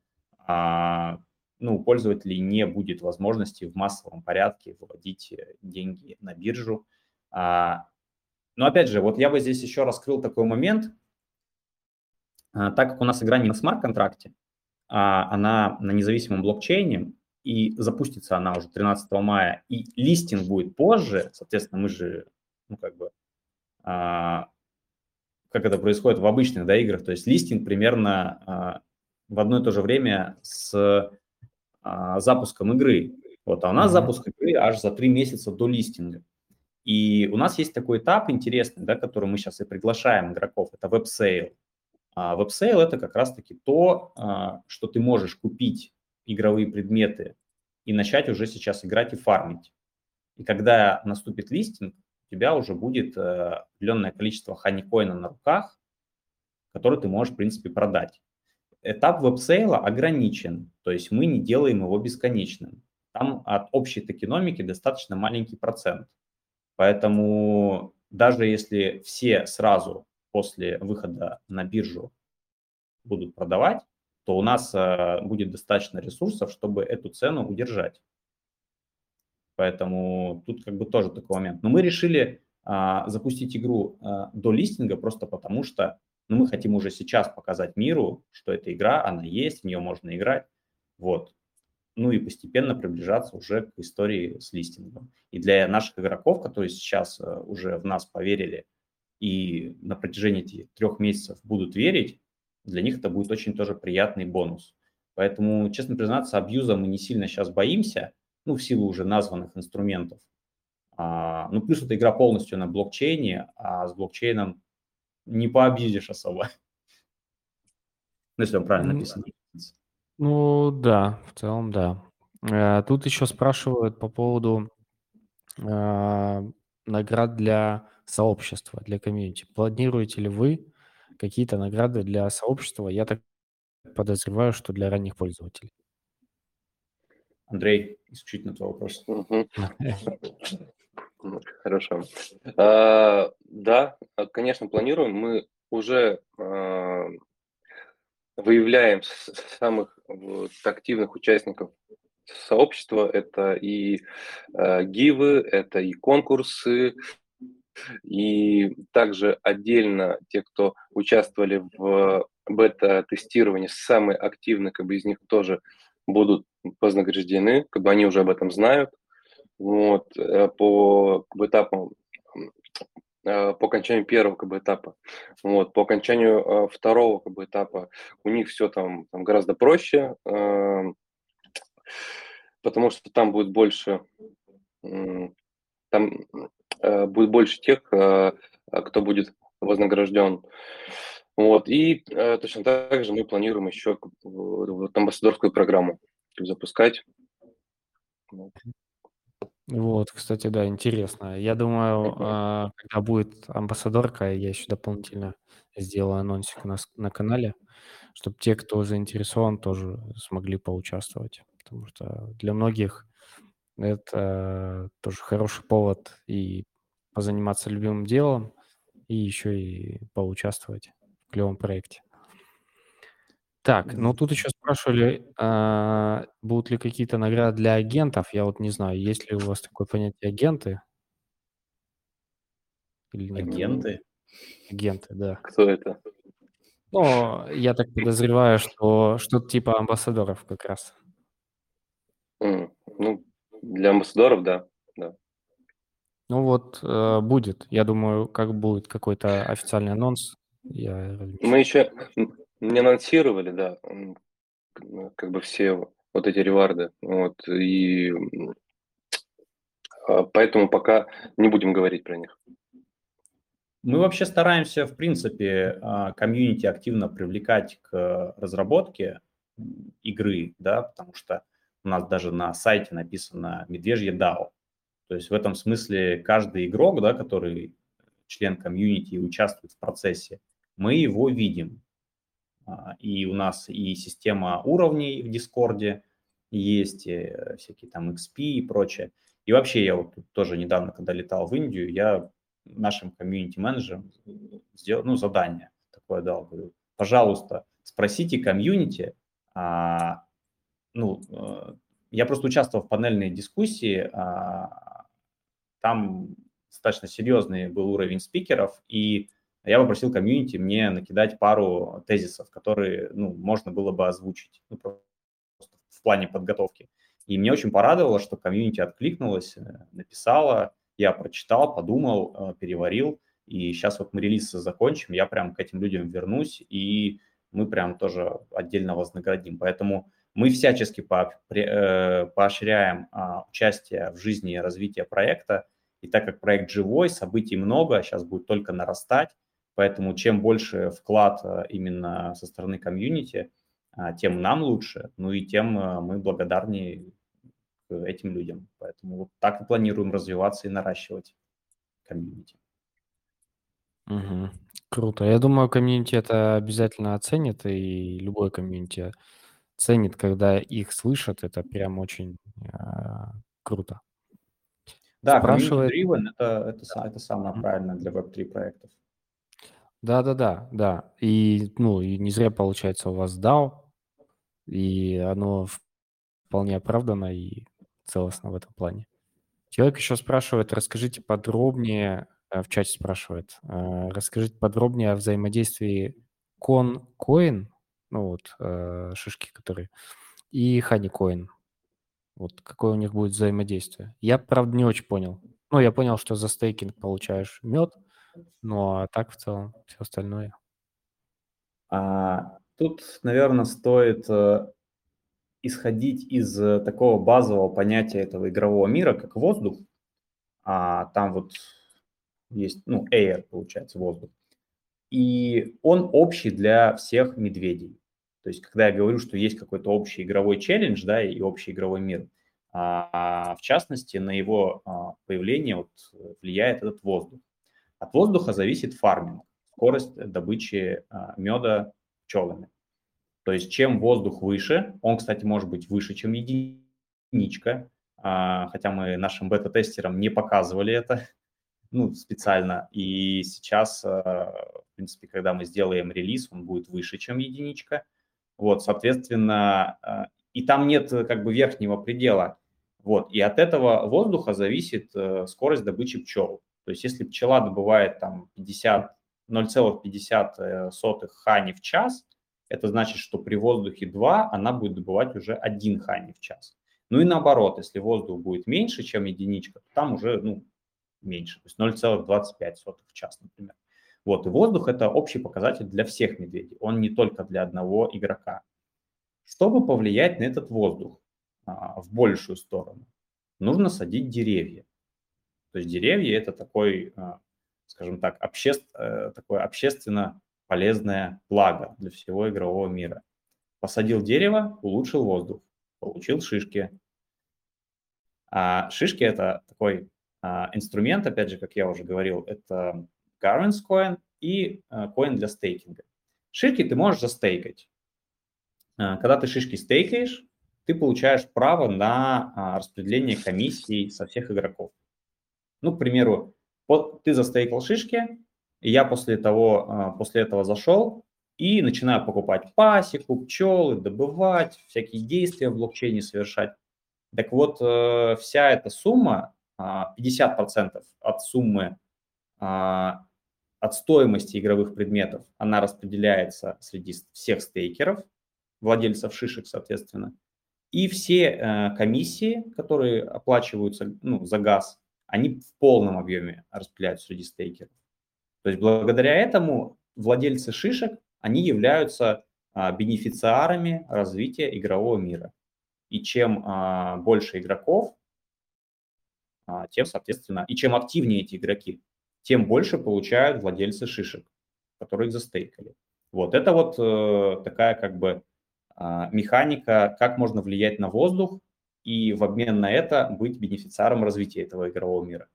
а, ну, у пользователей не будет возможности в массовом порядке выводить деньги на биржу. А, но, опять же, вот я бы здесь еще раскрыл такой момент – так как у нас игра не на смарт-контракте, а она на независимом блокчейне, и запустится она уже 13 мая, и листинг будет позже, соответственно, мы же, ну, как бы, а, как это происходит в обычных да, играх, то есть листинг примерно а, в одно и то же время с а, запуском игры. Вот, а у нас mm-hmm. запуск игры аж за три месяца до листинга. И у нас есть такой этап интересный, да, который мы сейчас и приглашаем игроков, это web sale. А веб-сейл – это как раз-таки то, а, что ты можешь купить игровые предметы и начать уже сейчас играть и фармить. И когда наступит листинг, у тебя уже будет э, определенное количество ханикоина на руках, который ты можешь, в принципе, продать. Этап веб-сейла ограничен, то есть мы не делаем его бесконечным. Там от общей токеномики достаточно маленький процент. Поэтому даже если все сразу после выхода на биржу будут продавать, то у нас э, будет достаточно ресурсов, чтобы эту цену удержать. Поэтому тут как бы тоже такой момент. Но мы решили а, запустить игру а, до листинга просто потому, что ну, мы хотим уже сейчас показать миру, что эта игра, она есть, в нее можно играть. Вот. Ну и постепенно приближаться уже к истории с листингом. И для наших игроков, которые сейчас а, уже в нас поверили, и на протяжении этих трех месяцев будут верить, для них это будет очень тоже приятный бонус. Поэтому, честно признаться, абьюза мы не сильно сейчас боимся. ну, в силу уже названных инструментов. А, ну, плюс эта игра полностью на блокчейне, а с блокчейном не пообидишь особо. Ну, если он правильно написан. Ну да, в целом да. Э, тут еще спрашивают по поводу э, наград для сообщества, для комьюнити. Планируете ли вы какие-то награды для сообщества? Я так подозреваю, что для ранних пользователей. Андрей, исключительно твой вопрос. Хорошо. А, да, конечно, планируем. Мы уже а, выявляем самых активных участников сообщества. Это и гивы, это и конкурсы, и также отдельно те, кто участвовали в бета-тестировании, самые активные, как бы из них тоже будут вознаграждены, как бы они уже об этом знают. Вот, э, по как бы, этапам Э, по окончанию первого как бы, этапа. Вот, по окончанию э, второго как бы, этапа у них все там, там гораздо проще, э, потому что там будет больше, э, там будет больше тех, э, кто будет вознагражден. Вот, и э, точно так же мы планируем еще вот, амбассадорскую программу запускать. Вот. Вот, кстати, да, интересно. Я думаю, когда будет амбассадорка, я еще дополнительно сделаю анонсик у нас на канале, чтобы те, кто заинтересован, тоже смогли поучаствовать. Потому что для многих это тоже хороший повод и позаниматься любимым делом, и еще и поучаствовать в клевом проекте. Так, ну тут еще спрашивали, а, будут ли какие-то награды для агентов. Я вот не знаю, есть ли у вас такое понятие агенты? Или нет? Агенты? Агенты, да. Кто это? Ну, я так подозреваю, что что-то типа амбассадоров как раз. Для амбассадоров, да, да. Ну вот, э, будет. Я думаю, как будет какой-то официальный анонс, я Мы еще не анонсировали, да, как бы все вот эти реварды, вот, и а, поэтому пока не будем говорить про них. Мы вообще стараемся, в принципе, а, комьюнити активно привлекать к разработке игры, да, потому что у нас даже на сайте написано «Медвежье DAO». То есть в этом смысле каждый игрок, да, который член комьюнити и участвует в процессе, мы его видим. А, и у нас и система уровней в Дискорде есть, и э, всякие там XP и прочее. И вообще я вот тоже недавно, когда летал в Индию, я нашим комьюнити-менеджерам сделал, ну, задание такое дал, говорю, пожалуйста, спросите комьюнити, а, ну, э, я просто участвовал в панельной дискуссии, а, там достаточно серьезный был уровень спикеров, и я попросил комьюнити мне накидать пару тезисов, которые ну, можно было бы озвучить ну, в плане подготовки. И мне очень порадовало, что комьюнити откликнулось, э, написала, я прочитал, подумал, э, переварил, и сейчас вот мы релиз закончим, я прям к этим людям вернусь, и мы прям тоже отдельно вознаградим. Поэтому мы всячески э, поощряем а, участие в жизни и развитии проекта, и так как проект живой, событий много, сейчас будет только нарастать, Поэтому чем больше вклад э, именно со стороны комьюнити, а, тем нам лучше, ну и тем э, мы благодарнее этим людям. Поэтому вот так и планируем развиваться и наращивать комьюнити. Угу. Круто. Я думаю, комьюнити это обязательно оценит, и любой комьюнити ценит, когда их слышат. Это прям очень э, круто. Да, Спрашивает... community-driven это, это, это самое правильное для Web3 проектов. Да-да-да, да. И, ну, и не зря, получается, у вас DAO, и оно вполне оправдано и целостно в этом плане. Человек еще спрашивает, расскажите подробнее, э, в чате спрашивает, э, расскажите подробнее о взаимодействии ConCoin, ну вот, э, шишки, которые, и HoneyCoin. Вот какое у них будет взаимодействие. Я, правда, не очень понял. Ну, я понял, что за стейкинг получаешь мед, ну, а так в целом все остальное. А, тут, наверное, стоит э, исходить из такого базового понятия этого игрового мира, как воздух, а там вот есть, ну, air, получается, воздух, и он общий для всех медведей. То есть, когда я говорю, что есть какой-то общий игровой челлендж, да, и общий игровой мир, а, в частности, на его а, появление вот влияет этот воздух. От воздуха зависит фарминг, скорость добычи а, меда пчелами. То есть, чем воздух выше, он, кстати, может быть выше, чем единичка, а, хотя мы нашим бета-тестерам не показывали это, ну, специально. И сейчас, а, принципе, когда мы сделаем релиз, он будет выше, чем единичка. Вот, соответственно, а, и там нет как бы верхнего предела. Вот, и от этого воздуха зависит э, скорость добычи пчел. То есть если пчела добывает там 50, 0,50 хани в час, это значит, что при воздухе 2 она будет добывать уже 1 хани в час. Ну и наоборот, если воздух будет меньше, чем единичка, то там уже ну, меньше, то есть 0,25 в час, например. Вот, и воздух – это общий показатель для всех медведей, он не только для одного игрока. Чтобы повлиять на этот воздух а, в большую сторону, нужно садить деревья. То есть деревья – это такой, а, скажем так, обще... Э, такое общественно полезное благо для всего игрового мира. Посадил дерево, улучшил воздух, получил шишки. А шишки – это такой а, инструмент, опять же, как я уже говорил, это Garvins Coin и коин для стейкинга. Шишки ты можешь застейкать. А, когда ты шишки стейкаешь, ты получаешь право на а, распределение комиссий со всех игроков. Ну, к примеру, вот ты застейкал шишки, и я после того, после этого зашел и начинаю покупать пасеку, пчелы, добывать, всякие действия в блокчейне совершать. Так вот, э, вся эта сумма, 50% от суммы от стоимости игровых предметов она распределяется среди всех стейкеров, владельцев шишек, соответственно. И все э, комиссии, которые оплачиваются ну, за газ, они в полном объеме распределяются среди стейкеров. То есть благодаря этому владельцы шишек, они являются э, бенефициарами развития игрового мира. И чем э, больше игроков, э, тем, соответственно, и чем активнее эти игроки, тем больше получают владельцы шишек, которые их застейкали. Вот это вот э, такая как бы э, механика, как можно влиять на воздух и в обмен на это быть бенефициаром развития этого игрового мира.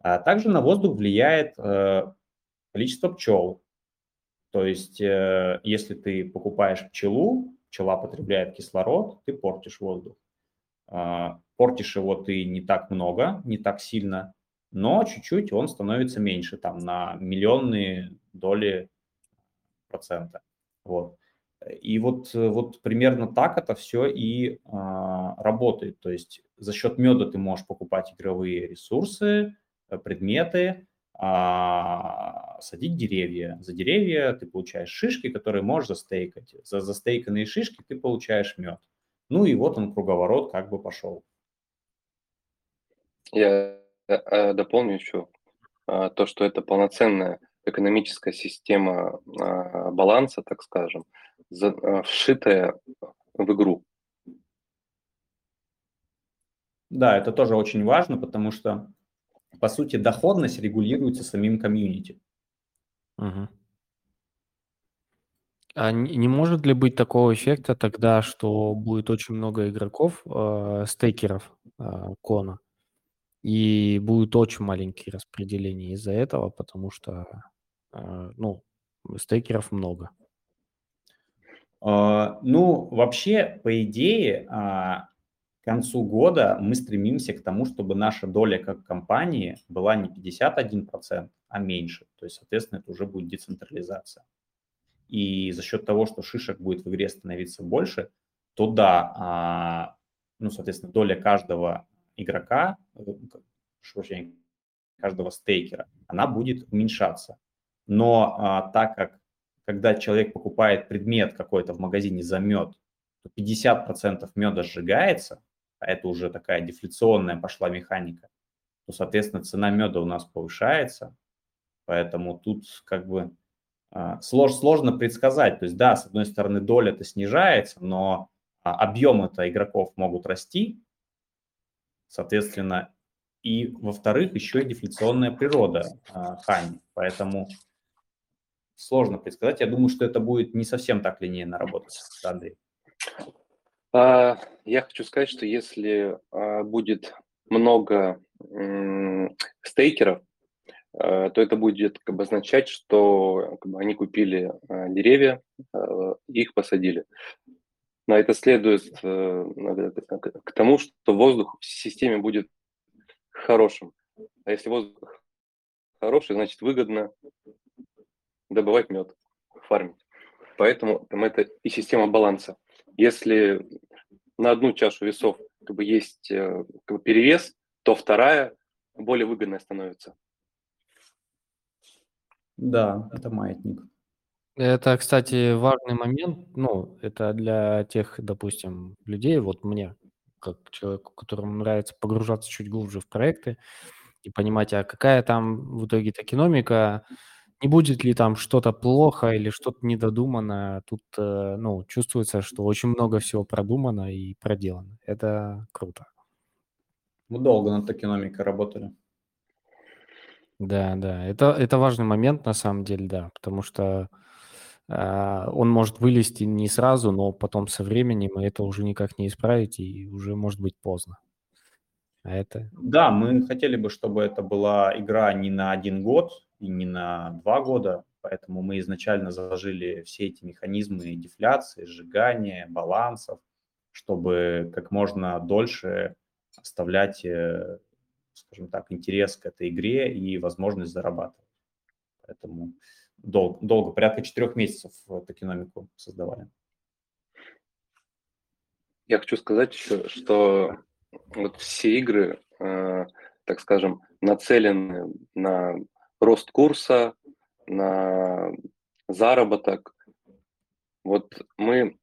А также на воздух влияет э, количество пчел. То есть, э, если ты покупаешь пчелу, пчела потребляет кислород, ты портишь воздух. Э, портишь его ты не так много, не так сильно, но чуть-чуть он становится меньше, там, на миллионные доли процента. Вот. И вот, вот примерно так это все и а, работает. То есть за счет меда ты можешь покупать игровые ресурсы, э, предметы, а, садить деревья. За деревья ты получаешь шишки, которые можешь застейкать. За застейканные шишки ты получаешь мед. Ну и вот он круговорот как бы пошел. Я Э, э, дополню еще а, то, что это полноценная экономическая система а, баланса, так скажем, а, вшитая в игру. Да, это тоже очень важно, потому что, по сути, доходность регулируется самим комьюнити. Угу. А не может ли быть такого эффекта тогда, что будет очень много игроков, э, стейкеров э, кона, и будет очень маленькие распределения из-за этого, потому что, э, ну, стейкеров много. Uh, ну, вообще, по идее, uh, к концу года мы стремимся к тому, чтобы наша доля как компании была не 51%, а меньше. То есть, соответственно, это уже будет децентрализация. И за счет того, что шишек будет в игре становиться больше, то да, uh, ну, соответственно, доля каждого игрока, прощения, каждого стейкера, она будет уменьшаться. Но а, так как когда человек покупает предмет какой-то в магазине за мед, то 50% меда сжигается, а это уже такая дефляционная пошла механика, то, соответственно, цена меда у нас повышается. Поэтому тут как бы а, слож, сложно предсказать. То есть, да, с одной стороны, доля-то снижается, но а, объем это игроков могут расти, соответственно, и, во-вторых, еще и дефляционная природа а, Хани. Поэтому сложно предсказать. Я думаю, что это будет не совсем так линейно работать, Андрей. А, я хочу сказать, что если а, будет много стейкеров, то это будет как бы, означать, что как бы, они купили деревья, их посадили. Но это следует э, к тому, что воздух в системе будет хорошим. А если воздух хороший, значит выгодно добывать мед, фармить. Поэтому там это и система баланса. Если на одну чашу весов как бы, есть э, как бы, перевес, то вторая более выгодная становится. Да, это маятник. Это, кстати, важный момент. Ну, это для тех, допустим, людей, вот мне, как человеку, которому нравится погружаться чуть глубже в проекты и понимать, а какая там в итоге экономика, не будет ли там что-то плохо или что-то недодумано. Тут, э, ну, чувствуется, что очень много всего продумано и проделано. Это круто. Мы долго над экономикой работали. Да, да. Это, это важный момент на самом деле, да, потому что он может вылезти не сразу, но потом со временем и это уже никак не исправить, и уже может быть поздно. А это... Да, мы хотели бы, чтобы это была игра не на один год, и не на два года, поэтому мы изначально заложили все эти механизмы дефляции, сжигания, балансов, чтобы как можно дольше оставлять, э, скажем так, интерес к этой игре и возможность зарабатывать. Поэтому долго, долго порядка четырех месяцев эту экономику создавали. Я хочу сказать еще, что вот все игры, э, так скажем, нацелены на рост курса, на заработок. Вот мы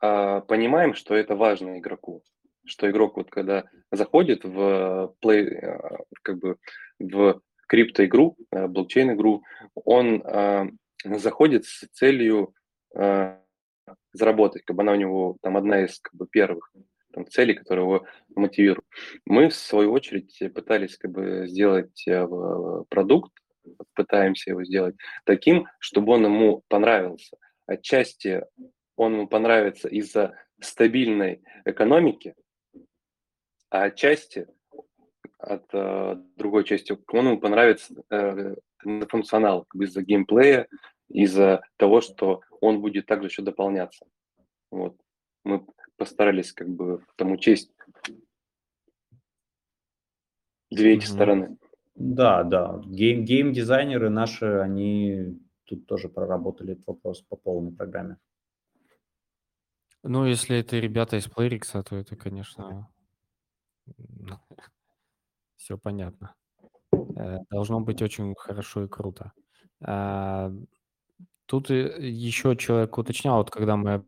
а, понимаем, что это важно игроку, что игрок вот когда заходит в play, а, как бы в криптоигру, а, блокчейн-игру, он а, заходит с целью а, заработать, как бы она у него там одна из как бы первых там, целей, которые его мотивируют. Мы, в свою очередь, пытались как бы сделать э, продукт, пытаемся его сделать таким, чтобы он ему понравился. Отчасти он ему понравится из-за стабильной экономики, а отчасти от э, другой части он ему понравится э, функционал из-за геймплея, из-за того, что он будет также еще дополняться. Вот. Мы постарались как бы там учесть две эти mm-hmm. стороны. Да, да. Гейм, гейм-дизайнеры наши, они тут тоже проработали этот вопрос по полной программе. Ну, если это ребята из Playrix, то это, конечно, все понятно. Э, должно быть очень хорошо и круто. А, тут еще человек уточнял, вот когда мы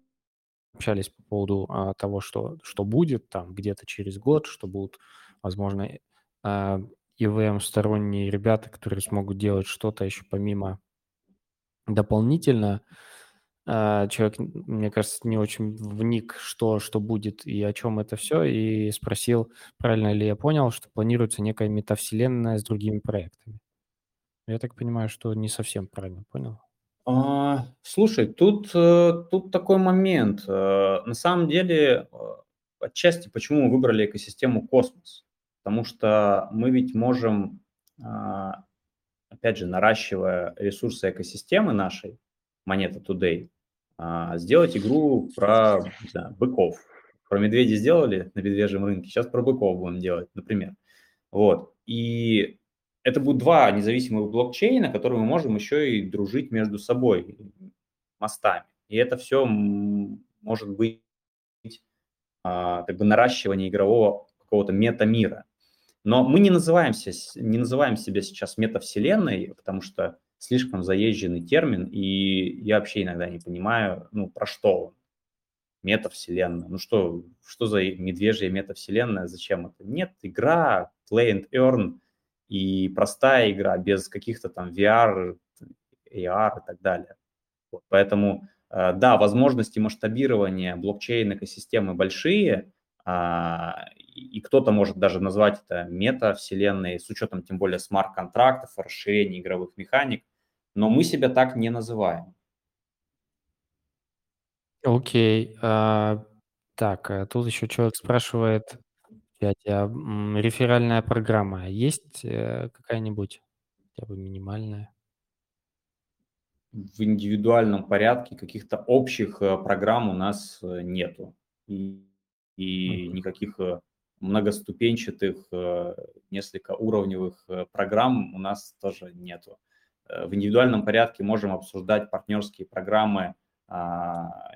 общались по поводу а, того, что, что будет там где-то через год, что будут, возможно, а, ivm сторонние ребята, которые смогут делать что-то еще помимо дополнительно. Человек, мне кажется, не очень вник, что, что будет и о чем это все, и спросил, правильно ли я понял, что планируется некая метавселенная с другими проектами. Я так понимаю, что не совсем правильно понял. А, слушай, тут, э, тут такой момент. Э, на самом деле, э, отчасти почему мы выбрали экосистему космос? Потому что мы ведь можем, а, опять же, наращивая ресурсы экосистемы нашей, Монета Today, а, сделать игру про не знаю, быков. Про медведей сделали на медвежьем рынке, сейчас про быков будем делать, например. Вот. И это будут два независимых блокчейна, которые мы можем еще и дружить между собой мостами. И это все может быть а, как бы наращивание игрового какого-то мета-мира. Но мы не, называемся, не называем себя сейчас метавселенной, потому что слишком заезженный термин, и я вообще иногда не понимаю, ну, про что он. Метавселенная. Ну что, что за медвежья метавселенная, зачем это? Нет, игра, play and earn – и простая игра без каких-то там VR, AR и так далее. Вот, поэтому э, да, возможности масштабирования блокчейн-экосистемы большие, а, и кто-то может даже назвать это мета-вселенной с учетом тем более смарт-контрактов, расширения игровых механик, но мы себя так не называем. Окей. А, так, а тут еще человек спрашивает а реферальная программа есть э, какая-нибудь, хотя бы минимальная? В индивидуальном порядке каких-то общих э, программ у нас э, нету. И, и никаких многоступенчатых, несколько уровневых программ у нас тоже нету. В индивидуальном порядке можем обсуждать партнерские программы а,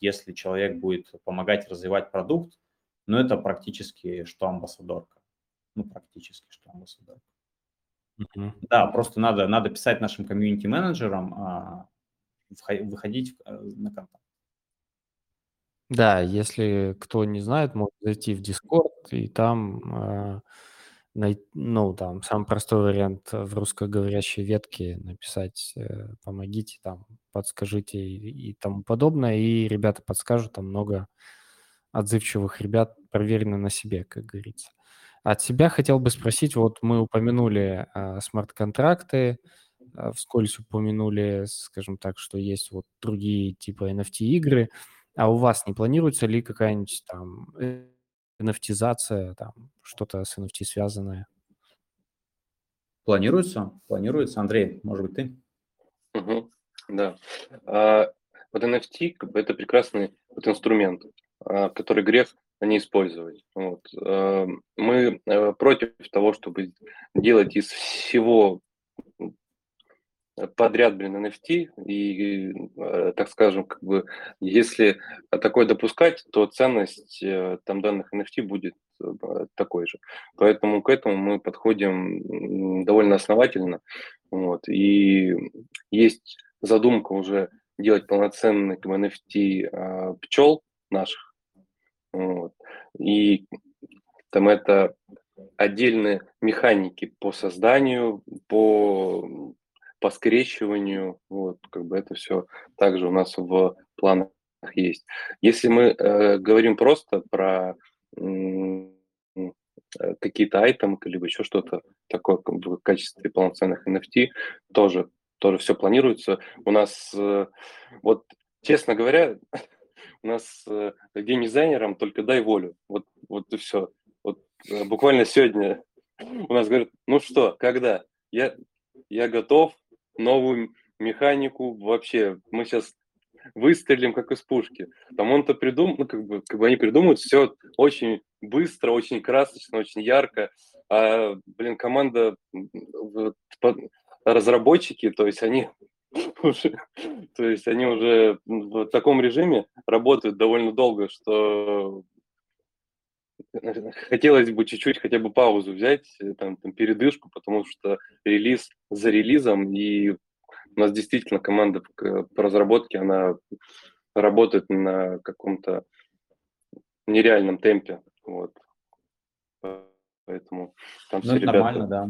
если человек будет помогать развивать продукт, но это практически что амбассадорка. Ну, практически что амбассадорка. Uh-huh. Да, просто надо, надо писать нашим комьюнити-менеджерам, а, выходить э, на контакт. Да, если кто не знает, может зайти в Discord и там э, ну, там, самый простой вариант в русскоговорящей ветке написать э, «помогите», там, «подскажите» и, и тому подобное, и ребята подскажут, там много отзывчивых ребят, проверено на себе, как говорится. От себя хотел бы спросить, вот мы упомянули а, смарт-контракты, а, вскользь упомянули, скажем так, что есть вот другие типа NFT-игры, а у вас не планируется ли какая-нибудь там э, NFT-зация, там что-то с NFT связанное? Планируется, планируется. Андрей, может быть, ты? Угу, да. А, вот NFT как бы, это прекрасный вот инструмент, а, который грех не использовать. Вот. А, мы а, против того, чтобы делать из всего подряд, блин, NFT, и, э, так скажем, как бы, если такое допускать, то ценность э, там данных NFT будет э, такой же. Поэтому к этому мы подходим довольно основательно. Вот. И есть задумка уже делать полноценный NFT пчел наших. Вот. И там это отдельные механики по созданию, по по скрещиванию, вот, как бы это все также у нас в планах есть. Если мы э, говорим просто про э, какие-то айтемы, либо еще что-то такое в качестве полноценных NFT, тоже, тоже все планируется. У нас, э, вот, честно говоря, у нас э, геймдизайнерам только дай волю. Вот, вот и все. Вот э, буквально сегодня у нас говорят, ну что, когда? Я, я готов, новую механику вообще. Мы сейчас выстрелим как из пушки. Там он-то придумал, ну, как бы, как бы они придумают все очень быстро, очень красочно, очень ярко. А, блин, команда, разработчики, то есть они уже, то есть они уже в таком режиме работают довольно долго, что хотелось бы чуть-чуть хотя бы паузу взять, там, там передышку, потому что релиз за релизом, и у нас действительно команда по разработке, она работает на каком-то нереальном темпе. Вот. Поэтому там ну, все ребята... нормально, да.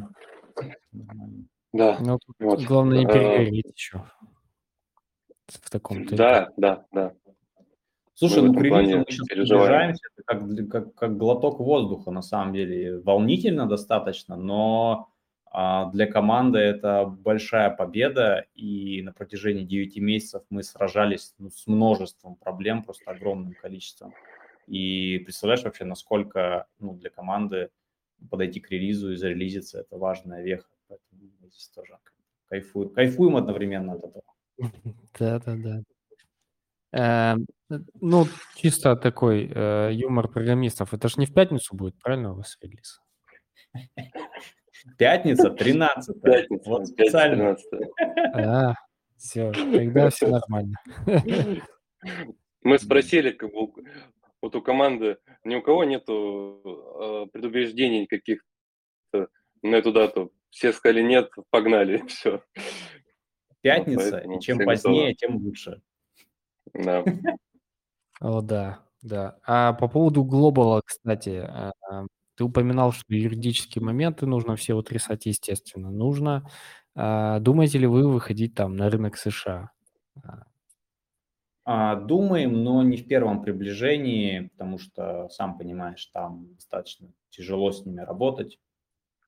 Да. Ну, вот. Главное не а, перегореть а, еще в таком темпе. Да, да, да. Слушай, ну к мы сейчас приближаемся, это как, как, как глоток воздуха на самом деле. Волнительно достаточно, но а для команды это большая победа, и на протяжении 9 месяцев мы сражались ну, с множеством проблем, просто огромным количеством. И представляешь вообще, насколько ну, для команды подойти к релизу и зарелизиться – это важная веха. Поэтому мы здесь тоже кайфуем, кайфуем одновременно от этого. Да-да-да. Эм, ну, чисто такой э, юмор программистов. Это же не в пятницу будет, правильно, у вас релиз? Пятница, 13 Пятница, вот специально. А, все, тогда все нормально. Мы спросили, как бы, вот у команды ни у кого нету э, предубеждений каких-то на эту дату. Все сказали нет, погнали, все. Пятница, Поэтому и чем позднее, тем лучше. Да. О, да, да. А по поводу глобала, кстати, э, ты упоминал, что юридические моменты нужно все утрясать, естественно, нужно. А, думаете ли вы выходить там на рынок США? А. А, думаем, но не в первом приближении, потому что, сам понимаешь, там достаточно тяжело с ними работать.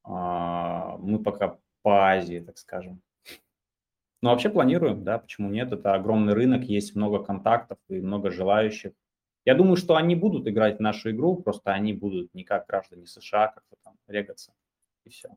А, мы пока по Азии, так скажем. Но вообще планируем, да, почему нет? Это огромный рынок, есть много контактов и много желающих. Я думаю, что они будут играть в нашу игру, просто они будут не как граждане США, как-то там регаться и все.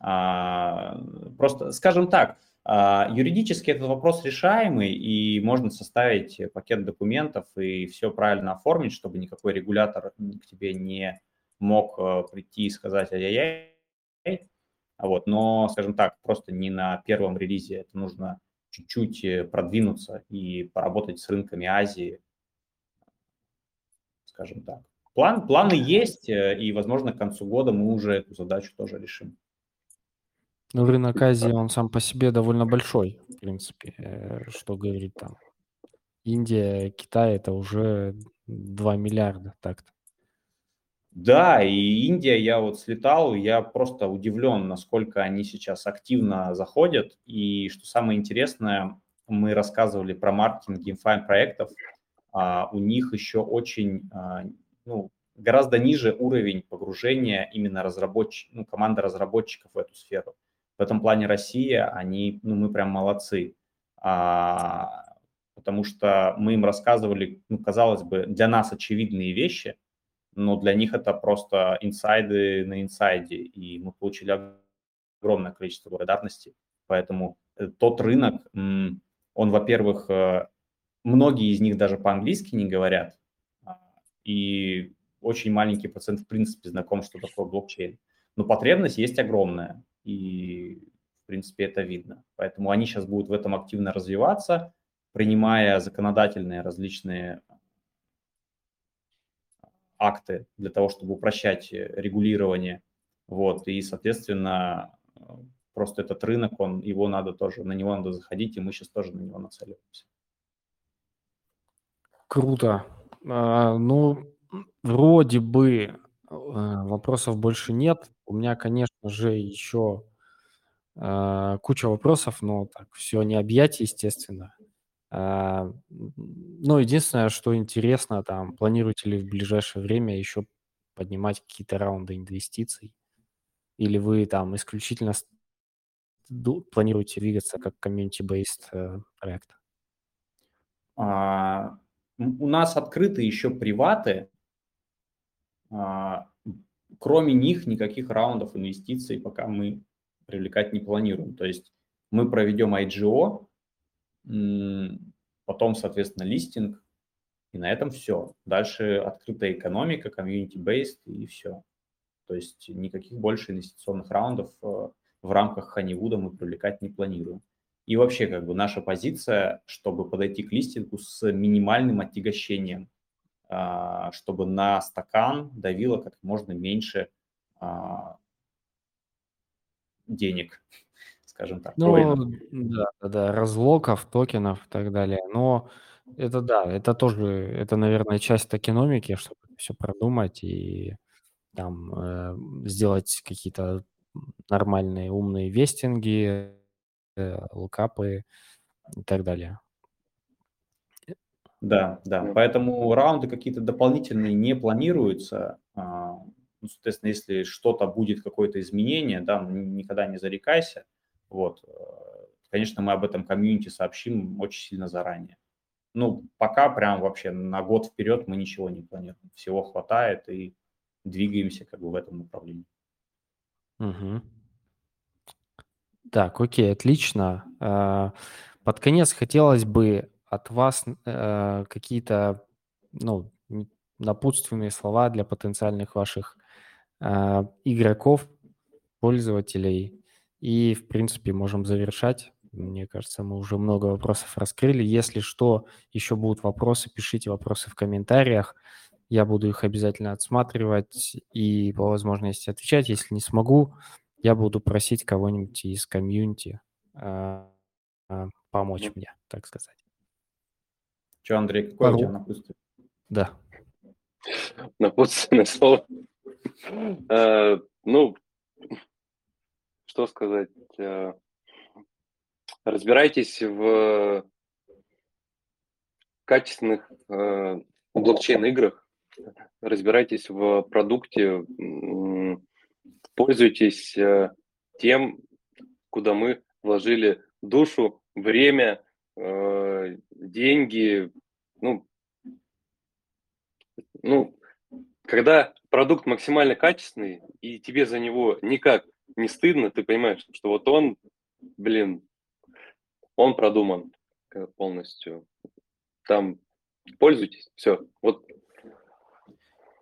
А, просто, скажем так, а, юридически этот вопрос решаемый, и можно составить пакет документов и все правильно оформить, чтобы никакой регулятор к тебе не мог э, прийти и сказать ай-яй-яй. Вот, но, скажем так, просто не на первом релизе, это нужно чуть-чуть э, продвинуться и поработать с рынками Азии, скажем так. План, планы есть, э, и, возможно, к концу года мы уже эту задачу тоже решим. Ну, рынок Азии, он сам по себе довольно большой, в принципе. Э, что говорить там? Индия, Китай– это уже 2 миллиарда так-то. Да, и Индия, я вот слетал, я просто удивлен, насколько они сейчас активно заходят. И что самое интересное, мы рассказывали про маркетинг GameFi проектов, а у них еще очень, а, ну, гораздо ниже уровень погружения именно разработчик, ну, команды разработчиков в эту сферу. В этом плане Россия, они, ну, мы прям молодцы, а, потому что мы им рассказывали, ну, казалось бы, для нас очевидные вещи, но для них это просто инсайды на инсайде, и мы получили огромное количество благодарности. Поэтому э, тот рынок, он, во-первых, э, многие из них даже по-английски не говорят, а, и очень маленький процент, в принципе, знаком, что такое блокчейн. Но потребность есть огромная и, в принципе, это видно. Поэтому они сейчас будут в этом активно развиваться, принимая законодательные различные акты для того, чтобы упрощать регулирование. Вот, и, соответственно, просто этот рынок, он, его надо тоже, на него надо заходить, и мы сейчас тоже на него нацеливаемся. Круто. А, ну, вроде бы Э, вопросов больше нет. У меня, конечно же, еще э, куча вопросов, но так все не объять, естественно. Ну, единственное, что интересно, там, планируете ли в ближайшее время еще поднимать какие-то раунды инвестиций? Или вы там исключительно планируете двигаться как community-based э, проект? А, у нас открыты еще приваты, а, кроме них никаких раундов инвестиций пока мы привлекать не планируем. То есть мы проведем IGO, потом, соответственно, листинг, и на этом все. Дальше открытая экономика, community-based и все. То есть никаких больше инвестиционных раундов э, в рамках Ханивуда мы привлекать не планируем. И вообще, как бы наша позиция, чтобы подойти к листингу с минимальным отягощением а, чтобы на стакан давило как можно меньше а, денег, скажем так. Ну, да, да, разлоков, токенов и так далее. Но это да, это тоже, это, наверное, часть экономики, чтобы все продумать и там э, сделать какие-то нормальные умные вестинги, э, лукапы и так далее. Да, да. Поэтому раунды какие-то дополнительные не планируются. А, ну, соответственно, если что-то будет, какое-то изменение, да, никогда не зарекайся. Вот. Э, конечно, мы об этом комьюнити сообщим очень сильно заранее. Ну, пока прям вообще на год вперед мы ничего не планируем. Всего хватает и двигаемся как бы в этом направлении. Угу. Так, окей, отлично. А, под конец хотелось бы от вас э, какие-то ну, напутственные слова для потенциальных ваших э, игроков, пользователей. И, в принципе, можем завершать. Мне кажется, мы уже много вопросов раскрыли. Если что, еще будут вопросы, пишите вопросы в комментариях. Я буду их обязательно отсматривать и по возможности отвечать. Если не смогу, я буду просить кого-нибудь из комьюнити э, э, помочь мне, так сказать. Что, Андрей, какое Пару. у тебя напутствие? Да. Напутственное слово. Э, ну, что сказать? Э, разбирайтесь в качественных э, блокчейн-играх, разбирайтесь в продукте, пользуйтесь э, тем, куда мы вложили душу, время, деньги. Ну, ну, когда продукт максимально качественный, и тебе за него никак не стыдно, ты понимаешь, что вот он, блин, он продуман полностью. Там пользуйтесь, все. Вот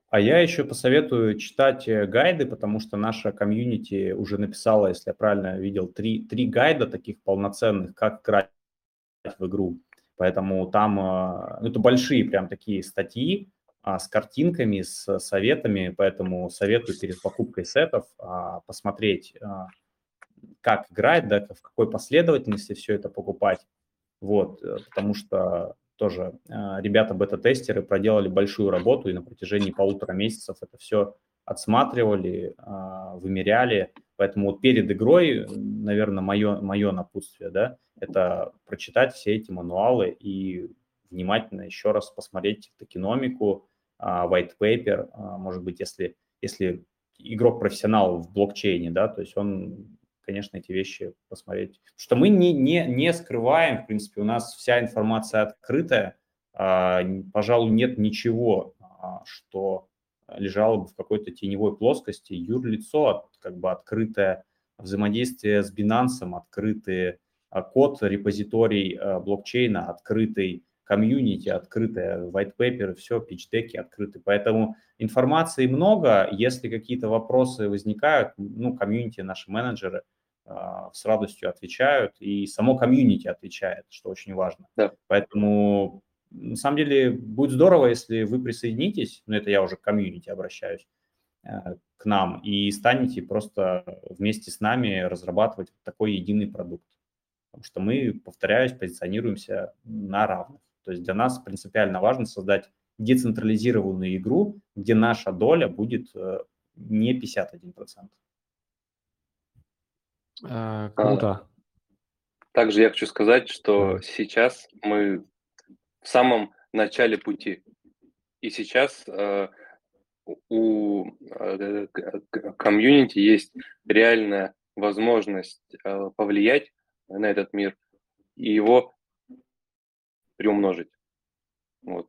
а я еще посоветую читать э, гайды, потому что наша комьюнити уже написала, если я правильно видел, три, три гайда таких полноценных, как играть в игру. Поэтому там э, ну, это большие прям такие статьи а, с картинками, с советами, поэтому советую перед покупкой сетов а, посмотреть, а, как играть, да, в какой последовательности все это покупать. Вот, э, потому что тоже а, ребята бета-тестеры проделали большую работу и на протяжении полутора месяцев это все отсматривали, а, вымеряли. Поэтому вот перед игрой, наверное, мое, мое напутствие, да, это прочитать все эти мануалы и внимательно еще раз посмотреть токеномику, а, white paper, может быть, если, если игрок профессионал в блокчейне, да, то есть он конечно, эти вещи посмотреть. Что мы не, не, не скрываем, в принципе, у нас вся информация открытая, а, пожалуй, нет ничего, а, что лежало бы в какой-то теневой плоскости. Юрлицо, как бы открытое взаимодействие с Binance, открытый а, код репозиторий блокчейна, открытый комьюнити, открытое white paper, все, пич-деки открыты. Поэтому информации много. Если какие-то вопросы возникают, ну, комьюнити, наши менеджеры – а, с радостью отвечают, и само комьюнити отвечает, что очень важно. Да. Поэтому, на самом деле, будет здорово, если вы присоединитесь, ну, это я уже к комьюнити обращаюсь, э, к нам, и станете просто вместе с нами разрабатывать такой единый продукт. Потому что мы, повторяюсь, позиционируемся на равных. То есть для нас принципиально важно создать децентрализированную игру, где наша доля будет э, не 51%. Э, круто. А, также я хочу сказать, что сейчас мы в самом начале пути. И сейчас э, у э, комьюнити есть реальная возможность э, повлиять на этот мир и его приумножить. Вот.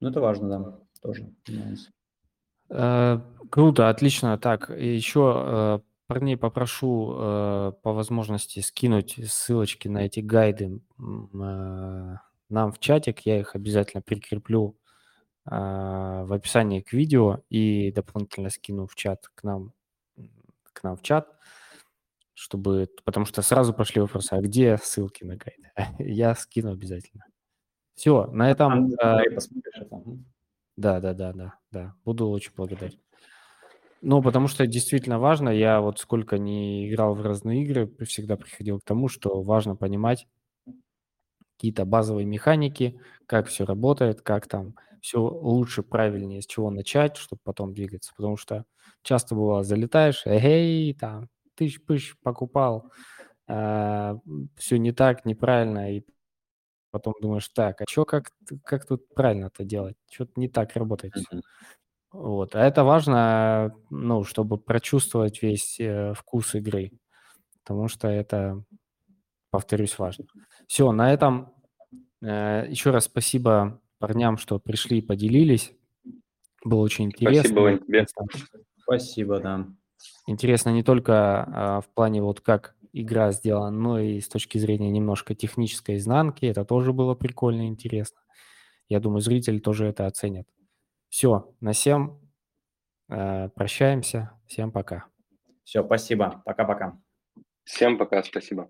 Ну, это важно, да, тоже. Э, круто, отлично. Так, еще э, парней попрошу э, по возможности скинуть ссылочки на эти гайды нам в чатик. Я их обязательно прикреплю в описании к видео и дополнительно скину в чат к нам, к нам в чат, чтобы, потому что сразу пошли вопросы, а где ссылки на гайды? Я скину обязательно. Все, на этом... Э, да, да, да, да, да. Буду очень благодарен. Ну, потому что действительно важно. Я вот сколько не играл в разные игры, всегда приходил к тому, что важно понимать какие-то базовые механики, как все работает, как там все лучше, правильнее, с чего начать, чтобы потом двигаться. Потому что часто бывало, залетаешь, эй, там, тысяч-пыщ покупал, а, все не так, неправильно, и потом думаешь, так, а что, как, как тут правильно это делать? Что-то не так работает. Вот. А это важно, ну, чтобы прочувствовать весь э, вкус игры, потому что это, повторюсь, важно. Все, на этом э, еще раз спасибо парням, что пришли и поделились. Было очень интересно. Спасибо, Вань, тебе. Спасибо, да. Интересно не только а, в плане вот как игра сделана, но и с точки зрения немножко технической изнанки. Это тоже было прикольно и интересно. Я думаю, зрители тоже это оценят. Все, на всем э, прощаемся. Всем пока. Все, спасибо. Пока-пока. Всем пока, спасибо.